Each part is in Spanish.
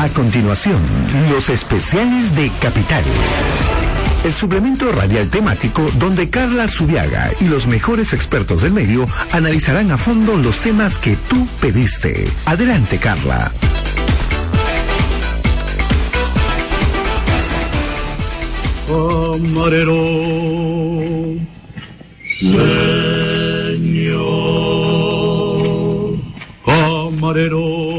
A continuación, los especiales de Capital. El suplemento radial temático donde Carla Subiaga y los mejores expertos del medio analizarán a fondo los temas que tú pediste. Adelante, Carla. Camarero, señor, camarero,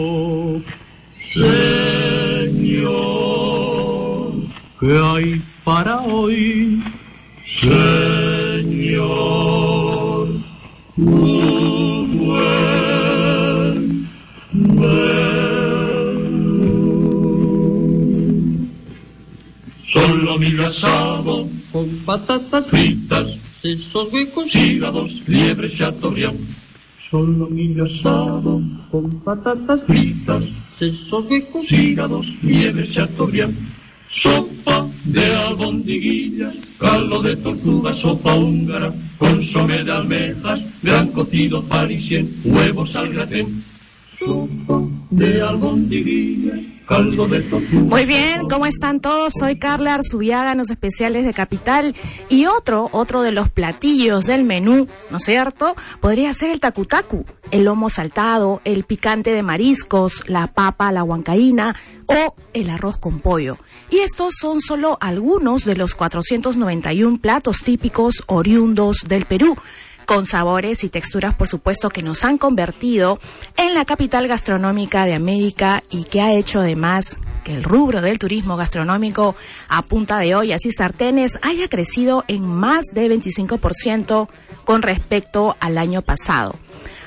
¿qué hay para hoy, señor? Un buen menú. Solo mi asado con patatas fritas, sesos huecos, hígados, liebre chateaubriand. Solo mi asado con patatas fritas, sesos huecos, hígados, liebre chateaubriand. Sopa de albondiguillas, caldo de tortuga, sopa húngara, consomé de almejas, gran cocido parisien, huevos al gratén. Sopa de albondiguillas, Muy bien, ¿cómo están todos? Soy Carla Arzubiaga en los especiales de Capital y otro, otro de los platillos del menú, ¿no es cierto? Podría ser el tacutacu, el lomo saltado, el picante de mariscos, la papa, la huancaína o el arroz con pollo. Y estos son solo algunos de los 491 platos típicos oriundos del Perú con sabores y texturas, por supuesto, que nos han convertido en la capital gastronómica de América y que ha hecho además que el rubro del turismo gastronómico a punta de ollas y sartenes haya crecido en más de 25% con respecto al año pasado.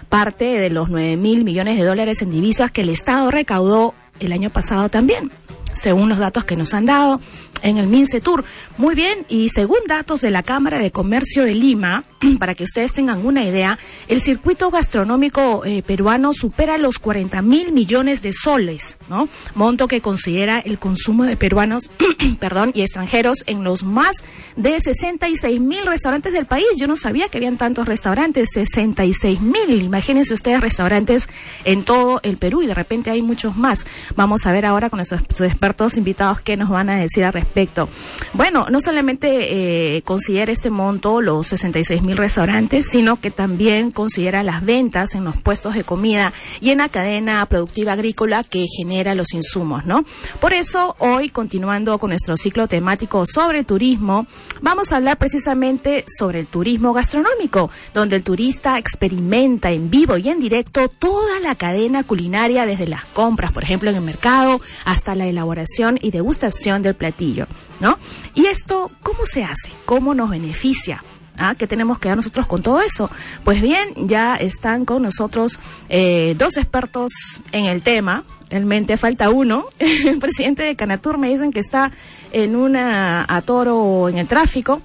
Parte de los 9 mil millones de dólares en divisas que el Estado recaudó el año pasado también según los datos que nos han dado en el MINCETUR. Muy bien, y según datos de la Cámara de Comercio de Lima, para que ustedes tengan una idea, el circuito gastronómico eh, peruano supera los 40 mil millones de soles, ¿no? Monto que considera el consumo de peruanos, perdón, y extranjeros en los más de 66 mil restaurantes del país. Yo no sabía que habían tantos restaurantes, 66 mil. Imagínense ustedes restaurantes en todo el Perú y de repente hay muchos más. Vamos a ver ahora con nuestros expertos invitados qué nos van a decir al respecto. Bueno, no solamente eh, considera este monto los 66 mil restaurantes, sino que también considera las ventas en los puestos de comida y en la cadena productiva agrícola que genera los insumos, ¿no? Por eso, hoy, continuando con nuestro ciclo temático sobre turismo, vamos a hablar precisamente sobre el turismo gastronómico, donde el turista experimenta en vivo y en directo toda la cadena culinaria, desde las compras, por ejemplo, en el mercado, hasta la elaboración y degustación del platillo, ¿no? Y esto, ¿cómo se hace? ¿Cómo nos beneficia? ¿Ah? ¿Qué tenemos que dar nosotros con todo eso? Pues bien, ya están con nosotros eh, dos expertos en el tema. Realmente falta uno. El presidente de Canatur me dicen que está en una atoro en el tráfico,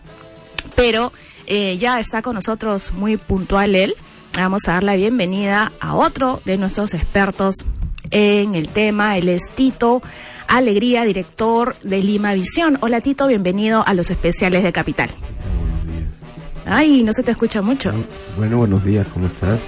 pero eh, ya está con nosotros muy puntual él. Vamos a dar la bienvenida a otro de nuestros expertos en el tema. Él es Tito Alegría, director de Lima Visión. Hola Tito, bienvenido a los especiales de Capital. Ay, no se te escucha mucho. Bueno, buenos días, ¿cómo estás?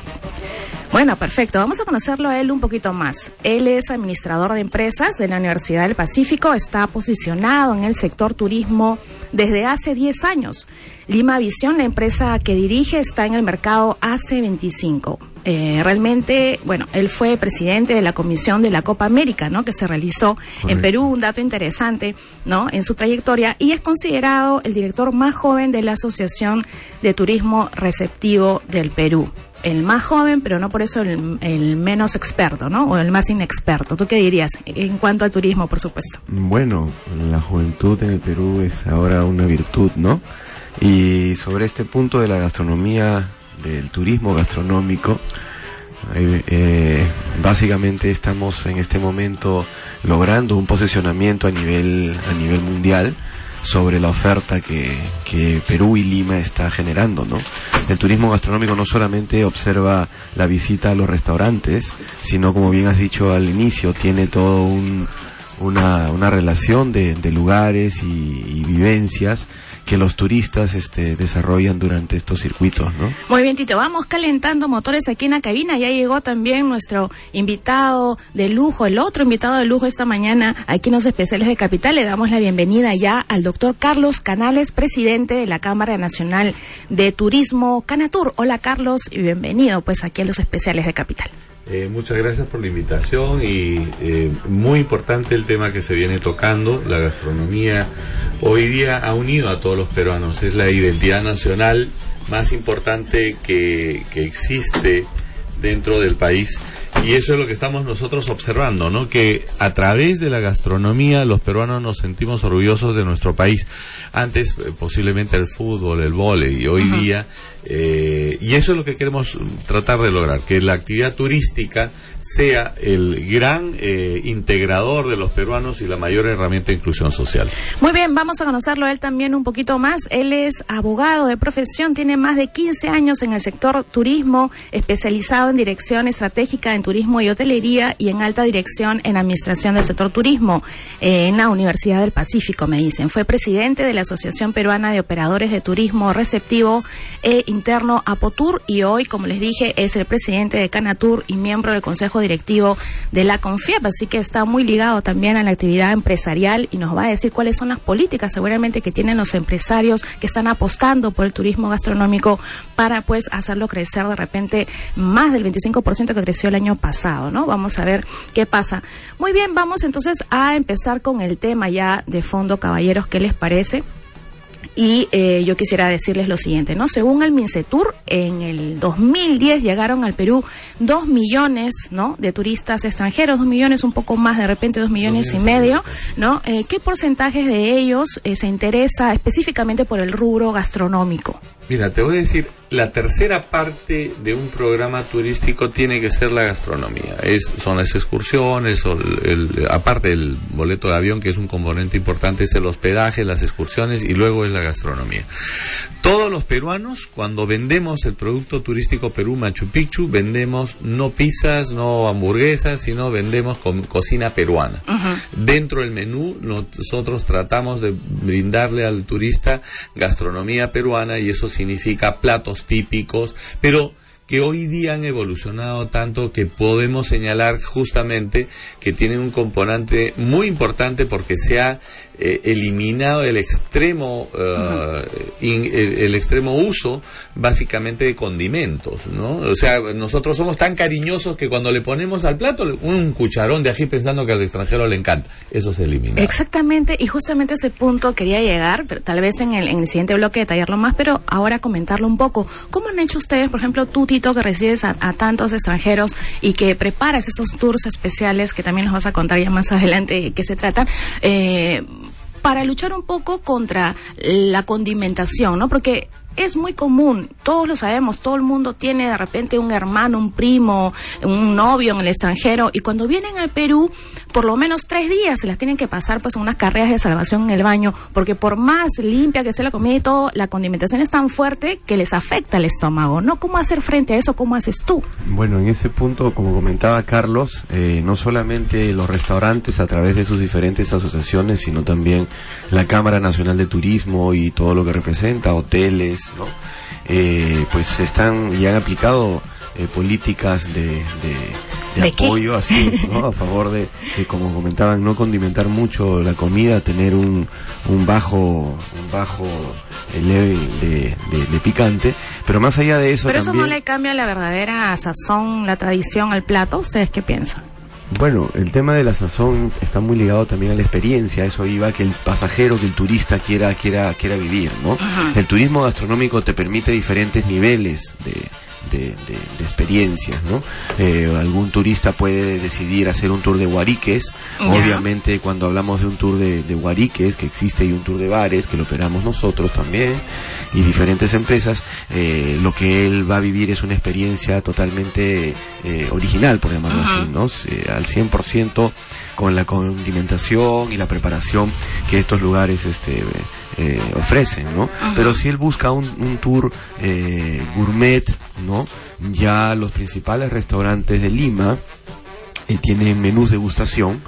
Bueno, perfecto. Vamos a conocerlo a él un poquito más. Él es administrador de empresas de la Universidad del Pacífico, está posicionado en el sector turismo desde hace 10 años. Lima Visión, la empresa que dirige, está en el mercado hace 25. Eh, realmente, bueno, él fue presidente de la comisión de la Copa América, ¿no? Que se realizó en. Perú, un dato interesante, ¿no? En su trayectoria y es considerado el director más joven de la Asociación de Turismo Receptivo del Perú. El más joven, pero no por eso el, el menos experto, ¿no? O el más inexperto. ¿Tú qué dirías en cuanto al turismo, por supuesto? Bueno, la juventud en el Perú es ahora una virtud, ¿no? Y sobre este punto de la gastronomía, del turismo gastronómico, eh, básicamente estamos en este momento logrando un posicionamiento a nivel, a nivel mundial sobre la oferta que, que Perú y Lima está generando, ¿no? El turismo gastronómico no solamente observa la visita a los restaurantes, sino como bien has dicho al inicio, tiene todo un, una, una relación de, lugares y vivencias que los turistas este, desarrollan durante estos circuitos, ¿no? Muy bien, Tito, vamos calentando motores aquí en la cabina. Ya llegó también nuestro invitado de lujo, el otro invitado de lujo esta mañana aquí en los especiales de Capital. Le damos la bienvenida ya al doctor Carlos Canales, presidente de la Cámara Nacional de Turismo Canatur. Hola, Carlos, y bienvenido pues aquí a los especiales de Capital. Eh, muchas gracias por la invitación y eh, muy importante el tema que se viene tocando. La gastronomía hoy día ha unido a todos los peruanos. Es la identidad nacional más importante que, que existe dentro del país. Y eso es lo que estamos nosotros observando, ¿no? Que a través de la gastronomía los peruanos nos sentimos orgullosos de nuestro país. Antes eh, posiblemente el fútbol, el vóley y hoy Ajá. día eh, y eso es lo que queremos tratar de lograr, que la actividad turística sea el gran eh, integrador de los peruanos y la mayor herramienta de inclusión social. Muy bien, vamos a conocerlo él también un poquito más. Él es abogado de profesión, tiene más de 15 años en el sector turismo, especializado en dirección estratégica en turismo y hotelería y en alta dirección en administración del sector turismo eh, en la Universidad del Pacífico, me dicen. Fue presidente de la Asociación Peruana de Operadores de Turismo Receptivo e Interno Apotur y hoy, como les dije, es el presidente de Canatur y miembro del Consejo Directivo de la CONFIEP, así que está muy ligado también a la actividad empresarial y nos va a decir cuáles son las políticas seguramente que tienen los empresarios que están apostando por el turismo gastronómico para pues hacerlo crecer de repente más del 25% que creció el año pasado, ¿no? Vamos a ver qué pasa. Muy bien, vamos entonces a empezar con el tema ya de fondo, caballeros, ¿qué les parece? Y eh, yo quisiera decirles lo siguiente, ¿no? Según el Mincetur, en el 2010 llegaron al Perú dos millones, ¿no? De turistas extranjeros, dos millones, un poco más, de repente dos millones y medio, ¿no? Eh, ¿Qué porcentajes de ellos eh, se interesa específicamente por el rubro gastronómico? Mira, te voy a decir, la tercera parte de un programa turístico tiene que ser la gastronomía. Es, son las excursiones, o el, el- aparte del boleto de avión, que es un componente importante, es el hospedaje, las excursiones y luego es la gastronomía. Todos los peruanos, cuando vendemos el producto turístico Perú Machu Picchu, vendemos no pizzas, no hamburguesas, sino vendemos cocina peruana. Dentro del menú nosotros tratamos de brindarle al turista gastronomía peruana y eso significa platos típicos, pero que hoy día han evolucionado tanto que podemos señalar justamente que tienen un componente muy importante porque se ha eh, eliminado el extremo in- el, el extremo uso básicamente de condimentos, ¿no? O sea, nosotros somos tan cariñosos que cuando le ponemos al plato un cucharón de ají pensando que al extranjero le encanta, eso se elimina. Exactamente, y justamente ese punto quería llegar, pero tal vez en el, en el siguiente bloque detallarlo más, pero ahora comentarlo un poco. ¿Cómo han hecho ustedes, por ejemplo, tú, Tito, que recibes a, a tantos extranjeros y que preparas esos tours especiales que también nos vas a contar ya más adelante de qué se tratan? Eh, para luchar un poco contra la condimentación, ¿no? Porque es muy común, todos lo sabemos, todo el mundo tiene de repente un hermano, un primo, un novio en el extranjero y cuando vienen al Perú, por lo menos tres días se las tienen que pasar pues en unas carreras de salvación en el baño, porque por más limpia que sea la comida y todo, la condimentación es tan fuerte que les afecta el estómago, ¿no? ¿Cómo hacer frente a eso? ¿Cómo haces tú? Bueno, en ese punto, como comentaba Carlos, eh, no solamente los restaurantes a través de sus diferentes asociaciones, sino también la Cámara Nacional de Turismo y todo lo que representa, hoteles, ¿no? Eh, pues están y han aplicado eh, políticas de, de, de ¿De qué? apoyo así, ¿no? A favor de, de, como comentaban, no condimentar mucho la comida, tener un, un bajo, un bajo eh, leve de, de- picante, pero más allá de eso Pero eso no le cambia la verdadera sazón, la tradición al plato. ¿Ustedes qué piensan? Bueno, el tema de la sazón está muy ligado también a la experiencia, eso iba que el pasajero, que el turista quiera quiera quiera vivir, ¿no? Ajá. El turismo gastronómico te permite diferentes niveles de de, experiencias, ¿no? Eh, algún turista puede decidir hacer un tour de Guariques, obviamente cuando hablamos de un tour de, de Guariques, que existe y un tour de bares, que lo operamos nosotros también, y diferentes empresas, eh, lo que él va a vivir es una experiencia totalmente eh, original, por llamarlo así, ¿no? al 100% con la condimentación y la preparación que estos lugares este, eh, ofrecen, ¿no? Pero si él busca un, un tour eh, gourmet, ¿no? Ya los principales restaurantes de Lima eh, tienen menús de degustación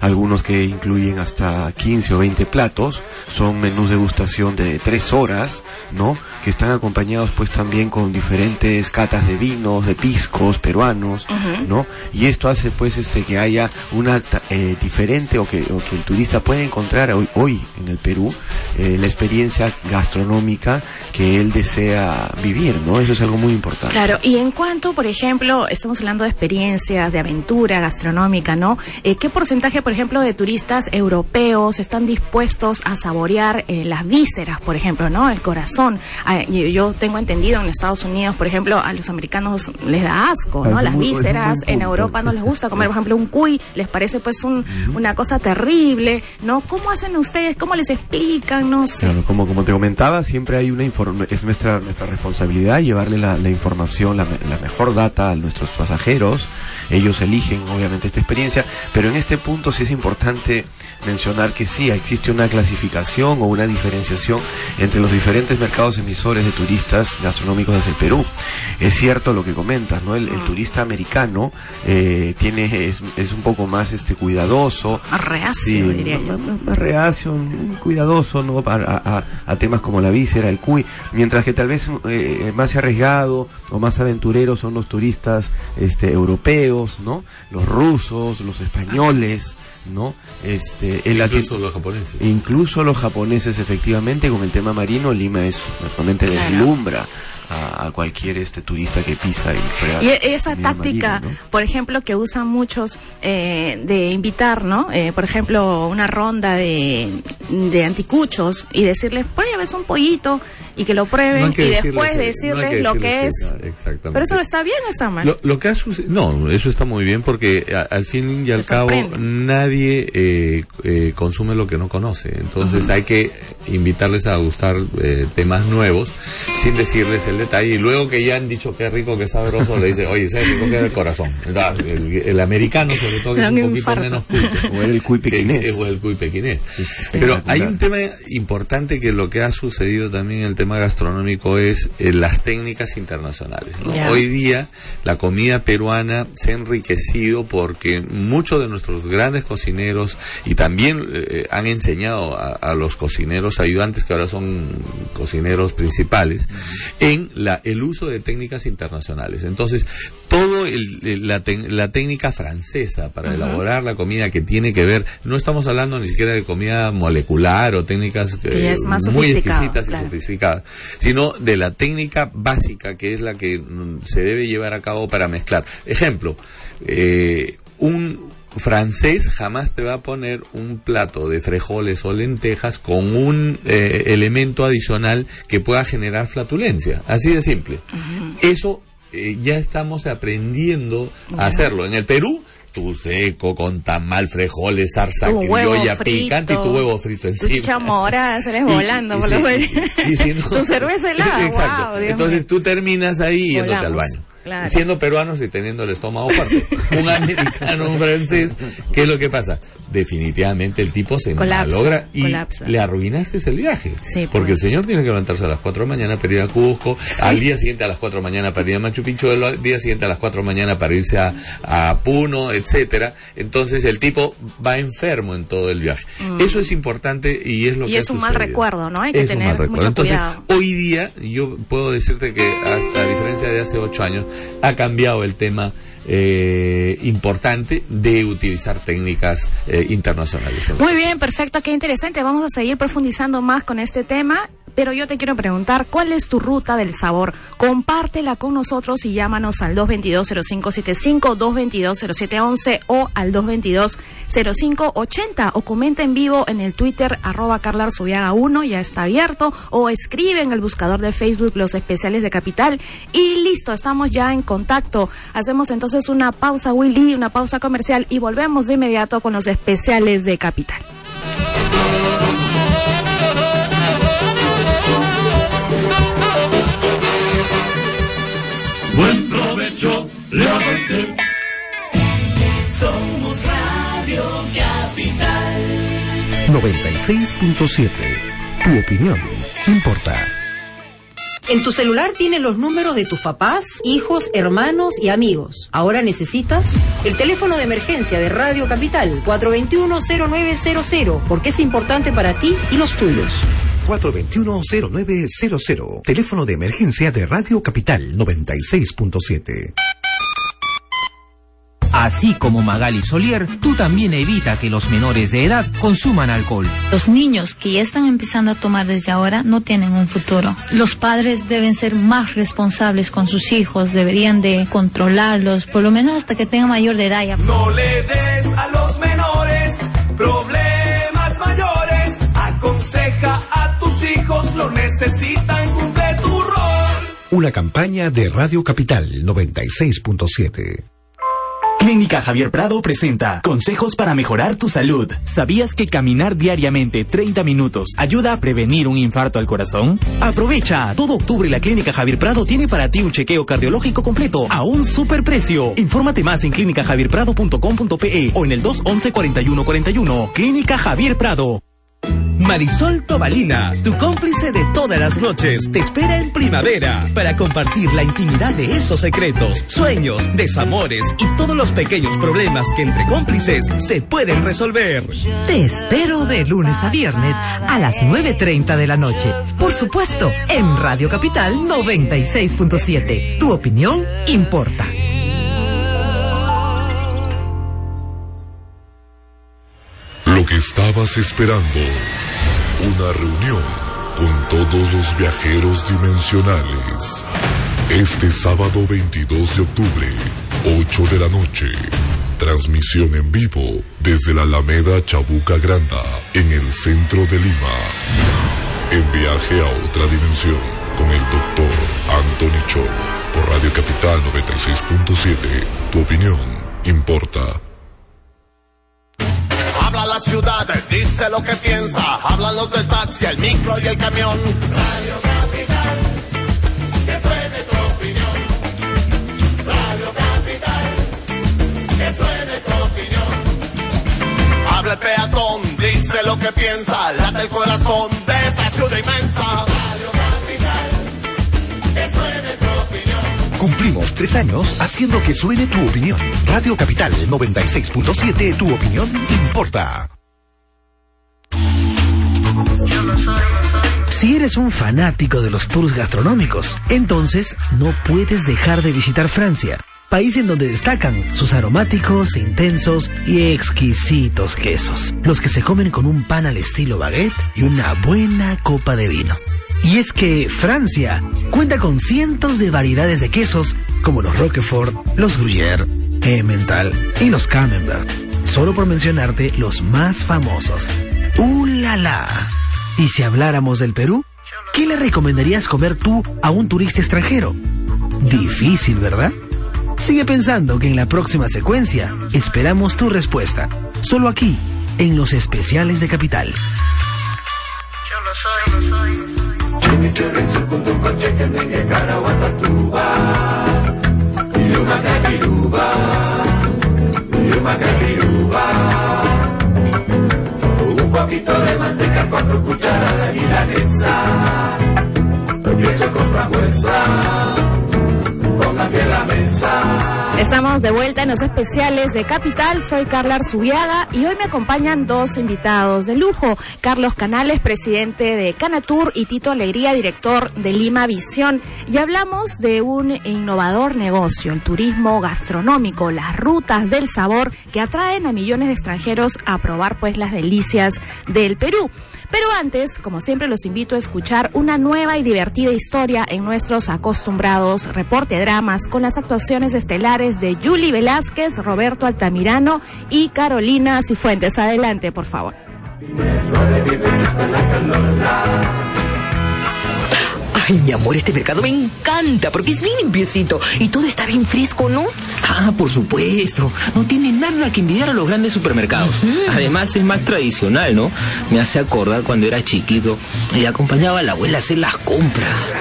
algunos que incluyen hasta 15 o 20 platos, son menús de degustación de 3 horas, ¿no? Que están acompañados pues también con diferentes catas de vinos, de piscos peruanos, ¿no? Y esto hace pues este que haya una eh, diferente o que, o que el turista pueda encontrar hoy, hoy en el Perú eh, la experiencia gastronómica que él desea vivir, ¿no? Eso es algo muy importante. Claro, y en cuanto, por ejemplo, estamos hablando de experiencias, de aventura gastronómica, ¿no? Eh, ¿Qué porcentaje, por ejemplo, de turistas europeos están dispuestos a saborear eh, las vísceras, por ejemplo, ¿no? El corazón. Ah, yo tengo entendido en Estados Unidos, por ejemplo, a los americanos les da asco, ¿no? Las vísceras, en Europa no les gusta comer, por ejemplo, un cuy, les parece pues un, una cosa terrible, ¿no? ¿Cómo hacen ustedes? ¿Cómo les explican? No sé. Claro, como, como te comentaba, siempre hay una es nuestra, nuestra responsabilidad llevarle la, información, la, la mejor data a nuestros pasajeros. Ellos eligen, obviamente, esta experiencia, pero en este punto es importante mencionar que sí, existe una clasificación o una diferenciación entre los diferentes mercados emisores de turistas gastronómicos desde el Perú. Es cierto lo que comentas, ¿no? El, ah. turista americano eh, tiene es, es, un poco más este cuidadoso. Reacio, diría yo. Más, reacio, cuidadoso, ¿no? A, a, temas como la víscera, el cuy, mientras que tal vez eh, más arriesgado o más aventurero son los turistas este, europeos, ¿no? Los rusos, los españoles. ¿No? Este, el incluso los japoneses. Incluso los japoneses, efectivamente, con el tema marino, Lima es realmente deslumbra a, cualquier este turista que pisa y, y esa táctica por ejemplo que usan muchos eh, de invitar no eh, por ejemplo una ronda de, de anticuchos y decirles pues ves un pollito y que lo prueben y después decirles, lo que es exactamente. pero eso está bien está mal lo, que ha no eso está muy bien porque al fin y al cabo nadie eh, eh, consume lo que no conoce entonces hay que invitarles a gustar temas nuevos sin decirles el detalle y luego que ya han dicho que rico, que sabroso, le dice, oye, ¿sabes rico que el corazón? El, americano, sobre todo, que es un poquito menos O el cuy pequinés. O el cuy pequinés. Pero hay un tema importante que lo que ha sucedido también en el tema gastronómico es eh, las técnicas internacionales. Hoy día la comida peruana se ha enriquecido porque muchos de nuestros grandes cocineros y también eh, han enseñado a, a, los cocineros ayudantes que ahora son cocineros principales en la, el uso de técnicas internacionales. Entonces, todo la, técnica francesa para elaborar la comida que tiene que ver, no estamos hablando ni siquiera de comida molecular o técnicas eh, muy exquisitas y sofisticadas, sino de la técnica básica que es la que mm, se debe llevar a cabo para mezclar. Ejemplo, eh, un francés jamás te va a poner un plato de frijoles o lentejas con un eh, elemento adicional que pueda generar flatulencia. Así de simple. Eso eh, ya estamos aprendiendo a hacerlo. En el Perú tu seco con tamal, frijoles, zarza criolla, picante y tu huevo frito encima. Tu chamora, sales volando por los Tu cerveza helada, Exacto. Entonces tú terminas ahí yéndote al baño. Siendo peruanos y teniendo el estómago fuerte. un americano, un francés, ¿qué es lo que pasa? Definitivamente el tipo se malogra y le arruinaste el viaje. porque el señor tiene que levantarse a las 4 de la mañana para ir a Cusco, al día siguiente a las 4 de la mañana para ir a Machu Picchu, al día siguiente a las 4 de la mañana para irse a, Puno, etcétera. Entonces el tipo va enfermo en todo el viaje. Mm. Eso es importante y es lo y que es un mal recuerdo, ¿no? Hay que tener mucho Entonces, hoy día yo puedo decirte que hasta a diferencia de hace 8 años, ha cambiado el tema eh, importante de utilizar técnicas eh, internacionales. Muy bien, perfecto, qué interesante. Vamos a seguir profundizando más con este tema. Pero yo te quiero preguntar, ¿cuál es tu ruta del sabor? Compártela con nosotros y llámanos al 222-0575, 222-0711 o al 222-0580 o comenta en vivo en el Twitter arroba Carla 1, ya está abierto, o escribe en el buscador de Facebook los especiales de Capital y listo, estamos ya en contacto. Hacemos entonces una pausa, Willy, una pausa comercial y volvemos de inmediato con los especiales de Capital. 96.7. Tu opinión importa. En tu celular tienes los números de tus papás, hijos, hermanos y amigos. Ahora necesitas el teléfono de emergencia de Radio Capital 421-0900 porque es importante para ti y los tuyos. 421-0900. Teléfono de emergencia de Radio Capital 96.7. Así como Magali Solier, tú también evita que los menores de edad consuman alcohol. Los niños que ya están empezando a tomar desde ahora no tienen un futuro. Los padres deben ser más responsables con sus hijos, deberían de controlarlos, por lo menos hasta que tengan mayor de edad. No le des a los menores problemas mayores. Aconseja a tus hijos, lo necesitan, cumple tu rol. Una campaña de Radio Capital 96.7. Clínica Javier Prado presenta Consejos para mejorar tu salud. ¿Sabías que caminar diariamente 30 minutos ayuda a prevenir un infarto al corazón? Aprovecha. Todo octubre la Clínica Javier Prado tiene para ti un chequeo cardiológico completo a un superprecio. Infórmate más en clínicajavierprado.com.pe o en el 211 4141. Clínica Javier Prado. Marisol Tobalina, tu cómplice de todas las noches, te espera en primavera para compartir la intimidad de esos secretos, sueños, desamores y todos los pequeños problemas que entre cómplices se pueden resolver. Te espero de lunes a viernes a las 9.30 de la noche. Por supuesto, en Radio Capital 96.7. Tu opinión importa. Lo que estabas esperando, una reunión con todos los viajeros dimensionales. Este sábado 22 de octubre, 8 de la noche. Transmisión en vivo desde la Alameda Chabuca Granda, en el centro de Lima. En viaje a otra dimensión con el doctor Anthony Cho por Radio Capital 96.7. Tu opinión importa. Habla la ciudad, dice lo que piensa. Hablan los del taxi, el micro y el camión. Radio Capital, que suene tu opinión. Radio Capital, que suene tu opinión. Habla el peatón, dice lo que piensa. Late el corazón de esta ciudad inmensa. Cumplimos tres años haciendo que suene tu opinión. Radio Capital 96.7, tu opinión importa. Si eres un fanático de los tours gastronómicos, entonces no puedes dejar de visitar Francia, país en donde destacan sus aromáticos, intensos y exquisitos quesos, los que se comen con un pan al estilo baguette y una buena copa de vino. Y es que Francia cuenta con cientos de variedades de quesos como los Roquefort, los Gruyère, Emmental y los Camembert, solo por mencionarte los más famosos. ¡Uh! Y si habláramos del Perú, ¿qué le recomendarías comer tú a un turista extranjero? Difícil, ¿verdad? Sigue pensando que en la próxima secuencia esperamos tu respuesta, solo aquí, en los especiales de Capital. Chimi chorizo kuntumpa chicken nenge karawata tuba. Yuma kakiruba Yuma kakiruba Un poquito de manteca, cuatro cucharadas de milanesa Queso con frambuesa Estamos de vuelta en los especiales de Capital. Soy Carla Arzubiaga y hoy me acompañan dos invitados de lujo. Carlos Canales, presidente de Canatur, y Tito Alegría, director de Lima Visión. Y hablamos de un innovador negocio, el turismo gastronómico, las rutas del sabor que atraen a millones de extranjeros a probar pues las delicias del Perú. Pero antes, como siempre, los invito a escuchar una nueva y divertida historia en nuestros acostumbrados reporte dramas con las actuaciones estelares de Julie Velázquez, Roberto Altamirano y Carolina Cifuentes. Adelante, por favor. Ay, mi amor, este mercado me encanta porque es bien limpiecito y todo está bien fresco, ¿no? Ah, por supuesto. No tiene nada que envidiar a los grandes supermercados. Además es más tradicional, ¿no? Me hace acordar cuando era chiquito y acompañaba a la abuela a hacer las compras.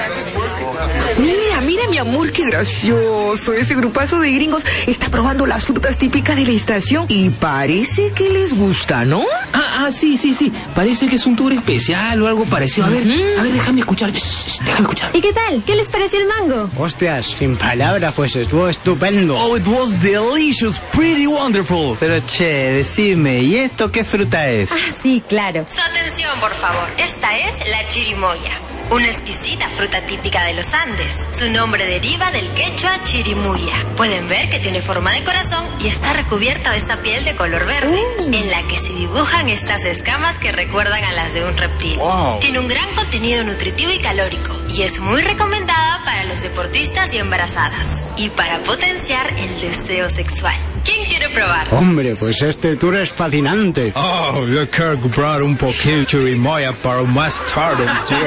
Mira, mi amor, qué gracioso. Ese grupazo de gringos está probando las frutas típicas de la estación y parece que les gusta, ¿no? Ah, ah, sí, sí, sí. Parece que es un tour especial o algo parecido. A ver, a ver, déjame escuchar. Shh, shh, déjame escuchar. ¿Y qué tal? ¿Qué les pareció el mango? Hostias, sin palabras, pues estuvo estupendo. Oh, it was delicious, pretty wonderful. Pero che, decime, ¿y esto qué fruta es? Ah, sí, claro. Su atención, por favor. Esta es la chirimoya, una exquisita fruta típica de los Andes. Su nombre deriva del quechua chirimuya. Pueden ver que tiene forma de corazón y está recubierta de esta piel de color verde, en la que se dibujan estas escamas que recuerdan a las de un reptil. Wow. Tiene un gran contenido nutritivo y calórico y es muy recomendada para los deportistas y embarazadas y para potenciar el deseo sexual. ¿Quién quiere probar? Hombre, pues este tour es fascinante. Oh, yo quiero comprar un poquito de chirimoya para más tarde, tío.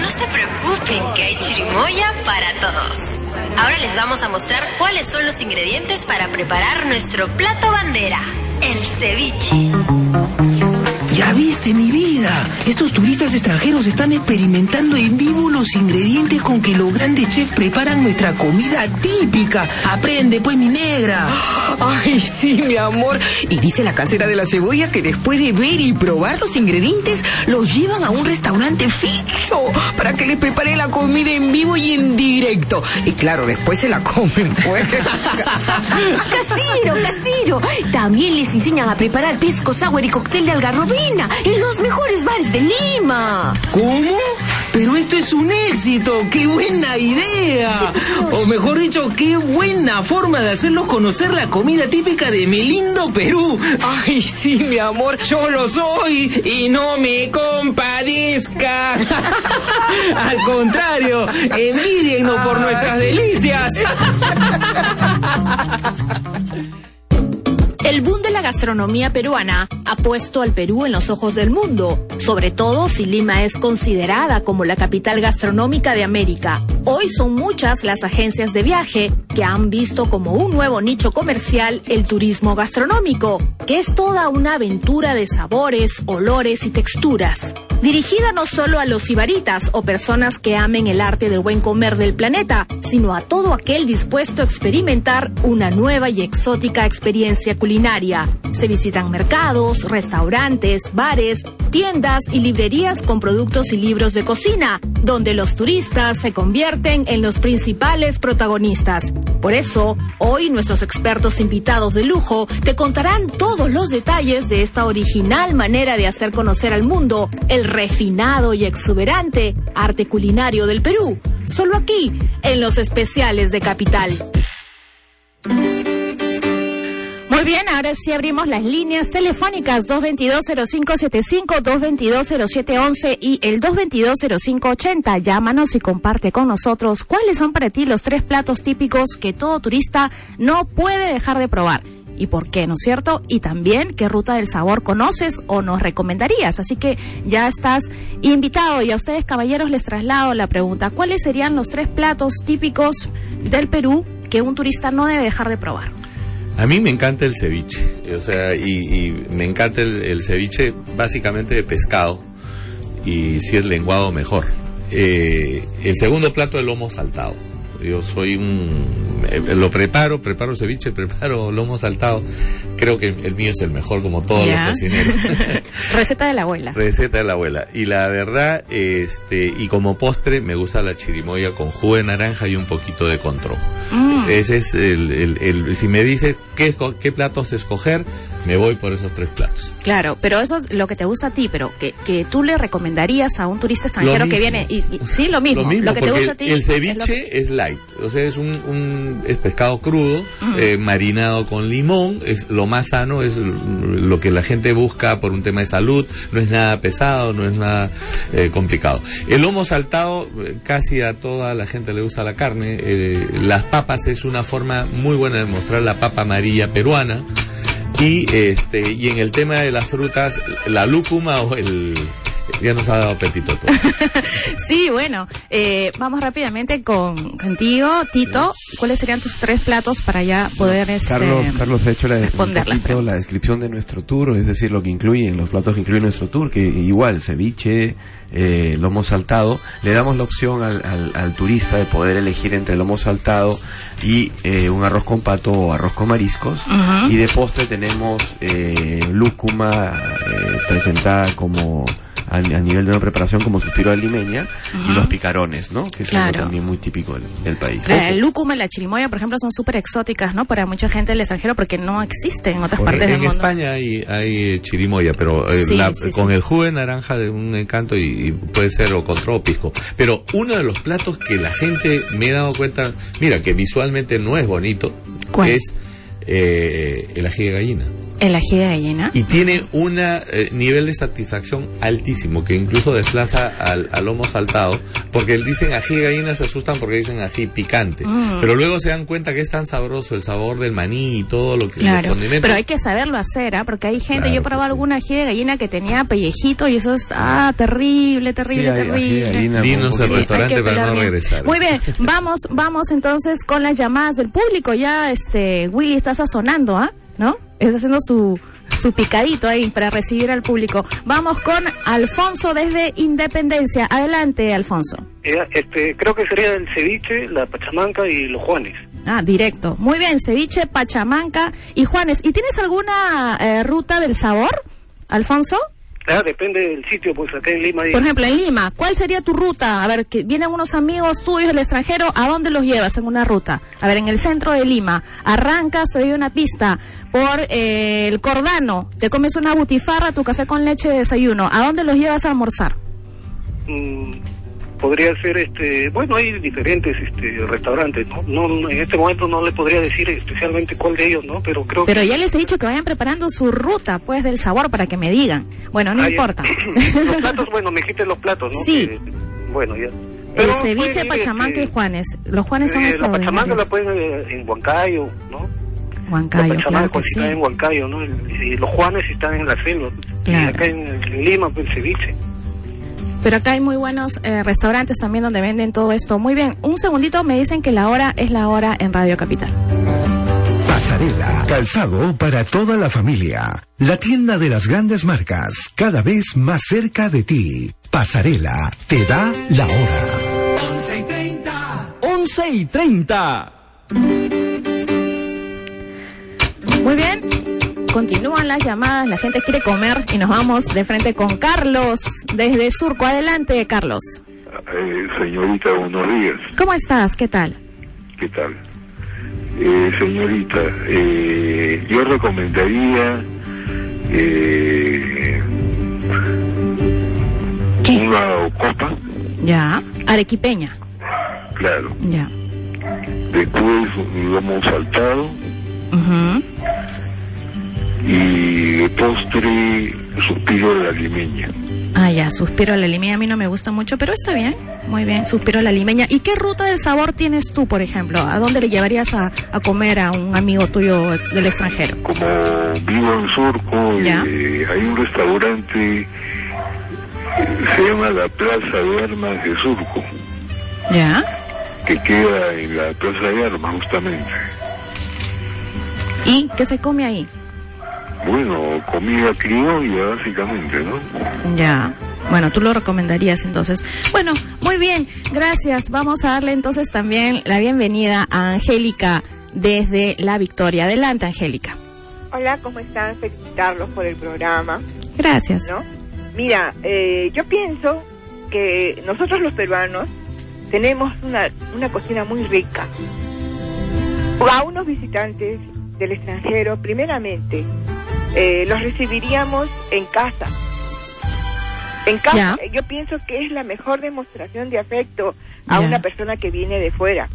No se preocupen que hay chirimoya para todos. Ahora les vamos a mostrar cuáles son los ingredientes para preparar nuestro plato bandera, el ceviche. Ya viste mi vida. Estos turistas extranjeros están experimentando en vivo los ingredientes con que los grandes chefs preparan nuestra comida típica. Aprende, pues, mi negra. Ay, sí, mi amor. Y dice la casera de la cebolla que después de ver y probar los ingredientes, los llevan a un restaurante fijo para que les prepare la comida en vivo y en directo. Y claro, después se la comen, pues. Casiro, Casiro. También les enseñan a preparar pisco sour y cóctel de en los mejores bares de Lima. ¿Cómo? Pero esto es un éxito. ¡Qué buena idea! O mejor dicho, qué buena forma de hacerlos conocer la comida típica de mi lindo Perú. Ay, sí, mi amor. Yo lo soy y no me compadezca. Al contrario, envidiennos por nuestras delicias. El boom de la gastronomía peruana ha puesto al Perú en los ojos del mundo, sobre todo si Lima es considerada como la capital gastronómica de América. Hoy son muchas las agencias de viaje que han visto como un nuevo nicho comercial el turismo gastronómico, que es toda una aventura de sabores, olores y texturas. Dirigida no solo a los ibaritas o personas que amen el arte del buen comer del planeta, sino a todo aquel dispuesto a experimentar una nueva y exótica experiencia culinaria. Se visitan mercados, restaurantes, bares, tiendas y librerías con productos y libros de cocina, donde los turistas se convierten en los principales protagonistas. Por eso, hoy nuestros expertos invitados de lujo te contarán todos los detalles de esta original manera de hacer conocer al mundo el refinado y exuberante arte culinario del Perú. Solo aquí, en los especiales de Capital. Muy bien, ahora sí abrimos las líneas telefónicas 222-0575, 222-0711 y el 222-0580. Llámanos y comparte con nosotros cuáles son para ti los tres platos típicos que todo turista no puede dejar de probar. ¿Y por qué, no es cierto? Y también qué ruta del sabor conoces o nos recomendarías. Así que ya estás invitado y a ustedes, caballeros, les traslado la pregunta. ¿Cuáles serían los tres platos típicos del Perú que un turista no debe dejar de probar? A mí me encanta el ceviche, o sea, y, y me encanta el, ceviche básicamente de pescado y si es lenguado mejor. Eh, el segundo plato el lomo saltado. Yo soy un eh, lo preparo, preparo ceviche, preparo lomo saltado. Creo que el mío es el mejor, como todos Ya. los cocineros. Receta de la abuela. Receta de la abuela. Y la verdad, este, y como postre, me gusta la chirimoya con jugo de naranja y un poquito de control. Mm. Ese es el, el- el- si me dices qué, qué platos escoger, me voy por esos tres platos. Claro, pero eso es lo que te gusta a ti, pero que, que tú le recomendaría a un turista extranjero que viene y, y- sí, lo mismo, Lo mismo, que te gusta a ti. el es ceviche que- es, light, o sea, es un, un- es pescado crudo, eh, marinado con limón, es lo más sano, es lo que la gente busca por un tema de salud, no es nada pesado, no es nada eh, complicado. El lomo saltado, eh, casi a toda la gente le gusta la carne, eh, las papas es una forma muy buena de mostrar la papa amarilla peruana. Y este y en el tema de las frutas, la lúcuma o el ya nos ha dado apetito todo. Sí, bueno, eh, vamos rápidamente con contigo, Tito. ¿Cuáles serían tus tres platos para ya poder este, Carlos, Carlos ha hecho la, responder poquito la descripción de nuestro tour, es decir, lo que incluyen, los platos que incluye nuestro tour, que igual, ceviche, eh, lomo saltado, le damos la opción al, al, al turista de poder elegir entre lomo saltado y eh, un arroz con pato o arroz con mariscos. Y de postre tenemos eh, lúcuma eh, presentada como a, a nivel de una preparación como suspiro de limeña y los picarones, ¿no? Que es algo Claro. también muy típico del, del país. La lúcuma y la chirimoya, por ejemplo, son súper exóticas, ¿no? Para mucha gente del extranjero porque no existen en otras Por- partes en del mundo. España hay, hay eh, chirimoya, pero eh, Sí, la- sí, con sí. el jugo de naranja de un encanto y, y puede ser o control o pisco. Pero uno de los platos que la gente me he dado cuenta, mira, que visualmente no es bonito, ¿Cuál? es eh, el ají de gallina. El ají de gallina. Y tiene un nivel de satisfacción altísimo que incluso desplaza al, al lomo saltado, porque dicen ají de gallina se asustan porque dicen ají picante, Mm. pero luego se dan cuenta que es tan sabroso el sabor del maní y todo lo que Claro, pero hay que saberlo hacer, ¿ah? Porque hay gente, Claro yo he probado alguna ají de gallina que tenía pellejito y eso es, ah, terrible, terrible, Sí, hay terrible. gallina Dinos Sí, restaurante para no regresar. Muy bien, vamos, vamos entonces con las llamadas del público. Ya, este, Willy está sazonando, ¿ah? ¿No? Está haciendo su, su picadito ahí para recibir al público. Vamos con Alfonso desde Independencia. Adelante, Alfonso. Eh, Este, creo que sería el ceviche, la pachamanca y los juanes. Ah, directo. Muy bien, ceviche, pachamanca y Juanes. ¿Y tienes alguna eh, ruta del sabor, Alfonso? Depende del sitio, pues acá en Lima hay... Por ejemplo, en Lima, ¿cuál sería tu ruta? A ver, que vienen unos amigos tuyos del extranjero, ¿a dónde los llevas en una ruta? A ver, en el centro de Lima, arrancas, te doy una pista por eh, el Cordano, te comes una butifarra, tu café con leche de desayuno, ¿a dónde los llevas a almorzar? mm, podría ser, este, bueno, hay diferentes este, restaurantes, ¿no? No, En este momento no le podría decir especialmente cuál de ellos, ¿no? Pero creo Pero que... ya les he dicho que vayan preparando su ruta, pues, del sabor para que me digan. Bueno, no importa. los platos, bueno, me quiten los platos, ¿no? Sí. Que- bueno, ya. El ceviche, ir, Pachamanca y este, Juanes. Los Juanes son eh, la pachamanca la pueden eh, en Huancayo, ¿no? Huancayo, la claro pachamanca que sí. está en Huancayo, ¿no? Y los Juanes están en la selva. Claro. Y acá en, en Lima, pues el ceviche. Pero acá hay muy buenos eh, restaurantes también donde venden todo esto. Muy bien, un segundito, me dicen que la hora es la hora en Radio Capital. Pasarela, calzado para toda la familia. La tienda de las grandes marcas, cada vez más cerca de ti. Pasarela, te da la hora. 11 y 30. 11 y 30. Muy bien, continúan las llamadas, la gente quiere comer y nos vamos de frente con Carlos desde Surco. Adelante, Carlos. Eh, señorita, buenos días. ¿Cómo estás? ¿Qué tal? ¿Qué tal? Eh, señorita, eh, yo recomendaría eh, una copa, Ya, arequipeña. claro. Ya. Después un lomo saltado. Y de postre suspiro de la limeña. Ah, ya, suspiro a la limeña. A mí no me gusta mucho, pero está bien. Muy bien, suspiro a la limeña. ¿Y qué ruta del sabor tienes tú, por ejemplo? ¿A dónde le llevarías a, a comer a un amigo tuyo del extranjero? Como vivo en Surco, Ya. eh, hay un restaurante, eh, se llama la Plaza de Armas de Surco. ¿Ya? que queda en la Plaza de Armas justamente. ¿Y qué se come ahí? Bueno, comida criolla básicamente, ¿no? Ya. Bueno, tú lo recomendarías entonces. Bueno, Muy bien, gracias. Vamos a darle entonces también la bienvenida a Angélica desde La Victoria. Adelante, Angélica. Hola, ¿cómo están? Felicitarlos por el programa. Gracias. ¿no? Mira, eh, yo pienso que nosotros los peruanos tenemos una, una cocina muy rica. A unos visitantes del extranjero, primeramente, eh, los recibiríamos en casa. En casa, yo pienso que es la mejor demostración de afecto a una persona que viene de fuera,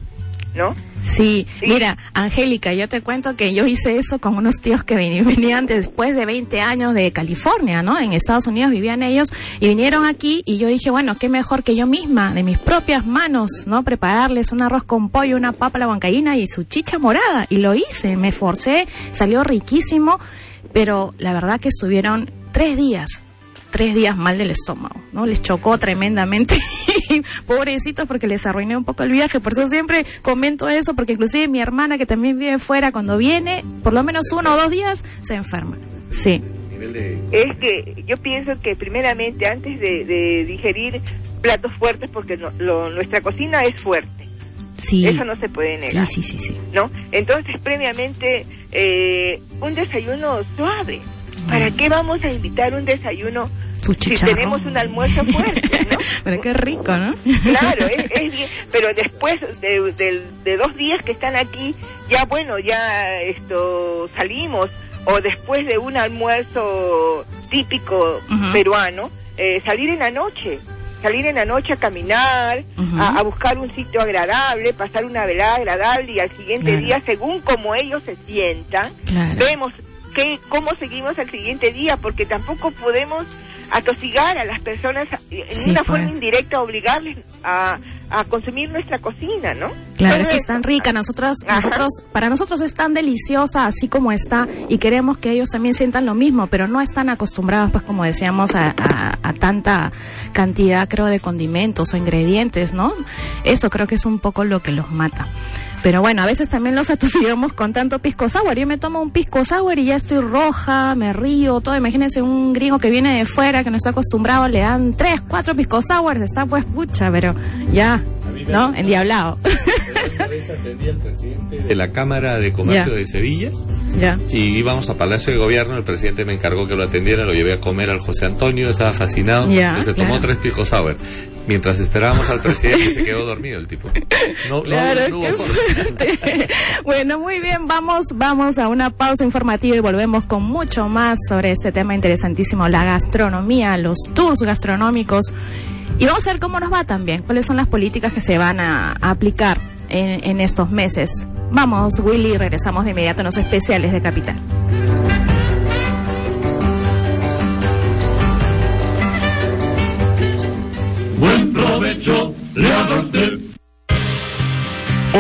¿no? Sí, mira, Angélica, yo te cuento que yo hice eso con unos tíos que venían después de 20 años de California, ¿no? En Estados Unidos vivían ellos y vinieron aquí y yo dije, bueno, qué mejor que yo misma, de mis propias manos, ¿no? Prepararles un arroz con pollo, una papa a la huancaína y su chicha morada. Y lo hice, me forcé, salió riquísimo, pero la verdad que estuvieron tres días tres días mal del estómago, ¿no? Les chocó tremendamente, pobrecitos, porque les arruiné un poco el viaje. Por eso siempre comento eso, porque inclusive mi hermana, que también vive fuera, cuando viene, por lo menos uno o dos días, se enferma. Sí. Es que yo pienso que primeramente antes de, de digerir platos fuertes, porque no- lo- nuestra cocina es fuerte, Sí. eso no se puede negar. Sí, sí, sí, sí. ¿no? Entonces, previamente, eh, un desayuno suave. ¿Para qué vamos a invitar un desayuno si tenemos un almuerzo fuerte, no? Pero qué rico, ¿no? Claro, es, es bien, pero después de, de dos días que están aquí, ya bueno, ya esto salimos, o después de un almuerzo típico peruano, eh, salir en la noche, salir en la noche a caminar, a, a buscar un sitio agradable, pasar una velada agradable y al siguiente Claro. día, según como ellos se sientan, Claro. vemos que, cómo seguimos al siguiente día, porque tampoco podemos atosigar a las personas en Sí, una forma pues. indirecta, obligarles a, a consumir nuestra cocina, ¿no? Claro, que es tan rica. Nosotros, nosotros, para nosotros es tan deliciosa así como está y queremos que ellos también sientan lo mismo, pero no están acostumbrados, pues como decíamos, a, a- a tanta cantidad, creo, de condimentos o ingredientes, ¿no? Eso creo que es un poco lo que los mata. Pero bueno, a veces también los atosigamos con tanto pisco sour. Yo me tomo un pisco sour y ya estoy roja, me río, todo. Imagínense un gringo que viene de fuera, que no está acostumbrado, le dan tres, cuatro pisco sours, está pues pucha, pero ya, ¿no? Endiablado. de la Cámara de Comercio de Sevilla ya. y íbamos a Palacio de Gobierno, el presidente me encargó que lo atendiera, lo llevé a comer al José Antonio, estaba fascinado, Ya, y se tomó claro. tres picos sour. Mientras esperábamos al presidente se quedó dormido el tipo. No, no- Claro, no hubo forma. Suerte. Bueno, muy bien, vamos, vamos a una pausa informativa y volvemos con mucho más sobre este tema interesantísimo, la gastronomía, los tours gastronómicos. Y vamos a ver cómo nos va también, cuáles son las políticas que se van a, a aplicar en, estos meses. Vamos, Willy, regresamos de inmediato en los especiales de Capital. Buen provecho le.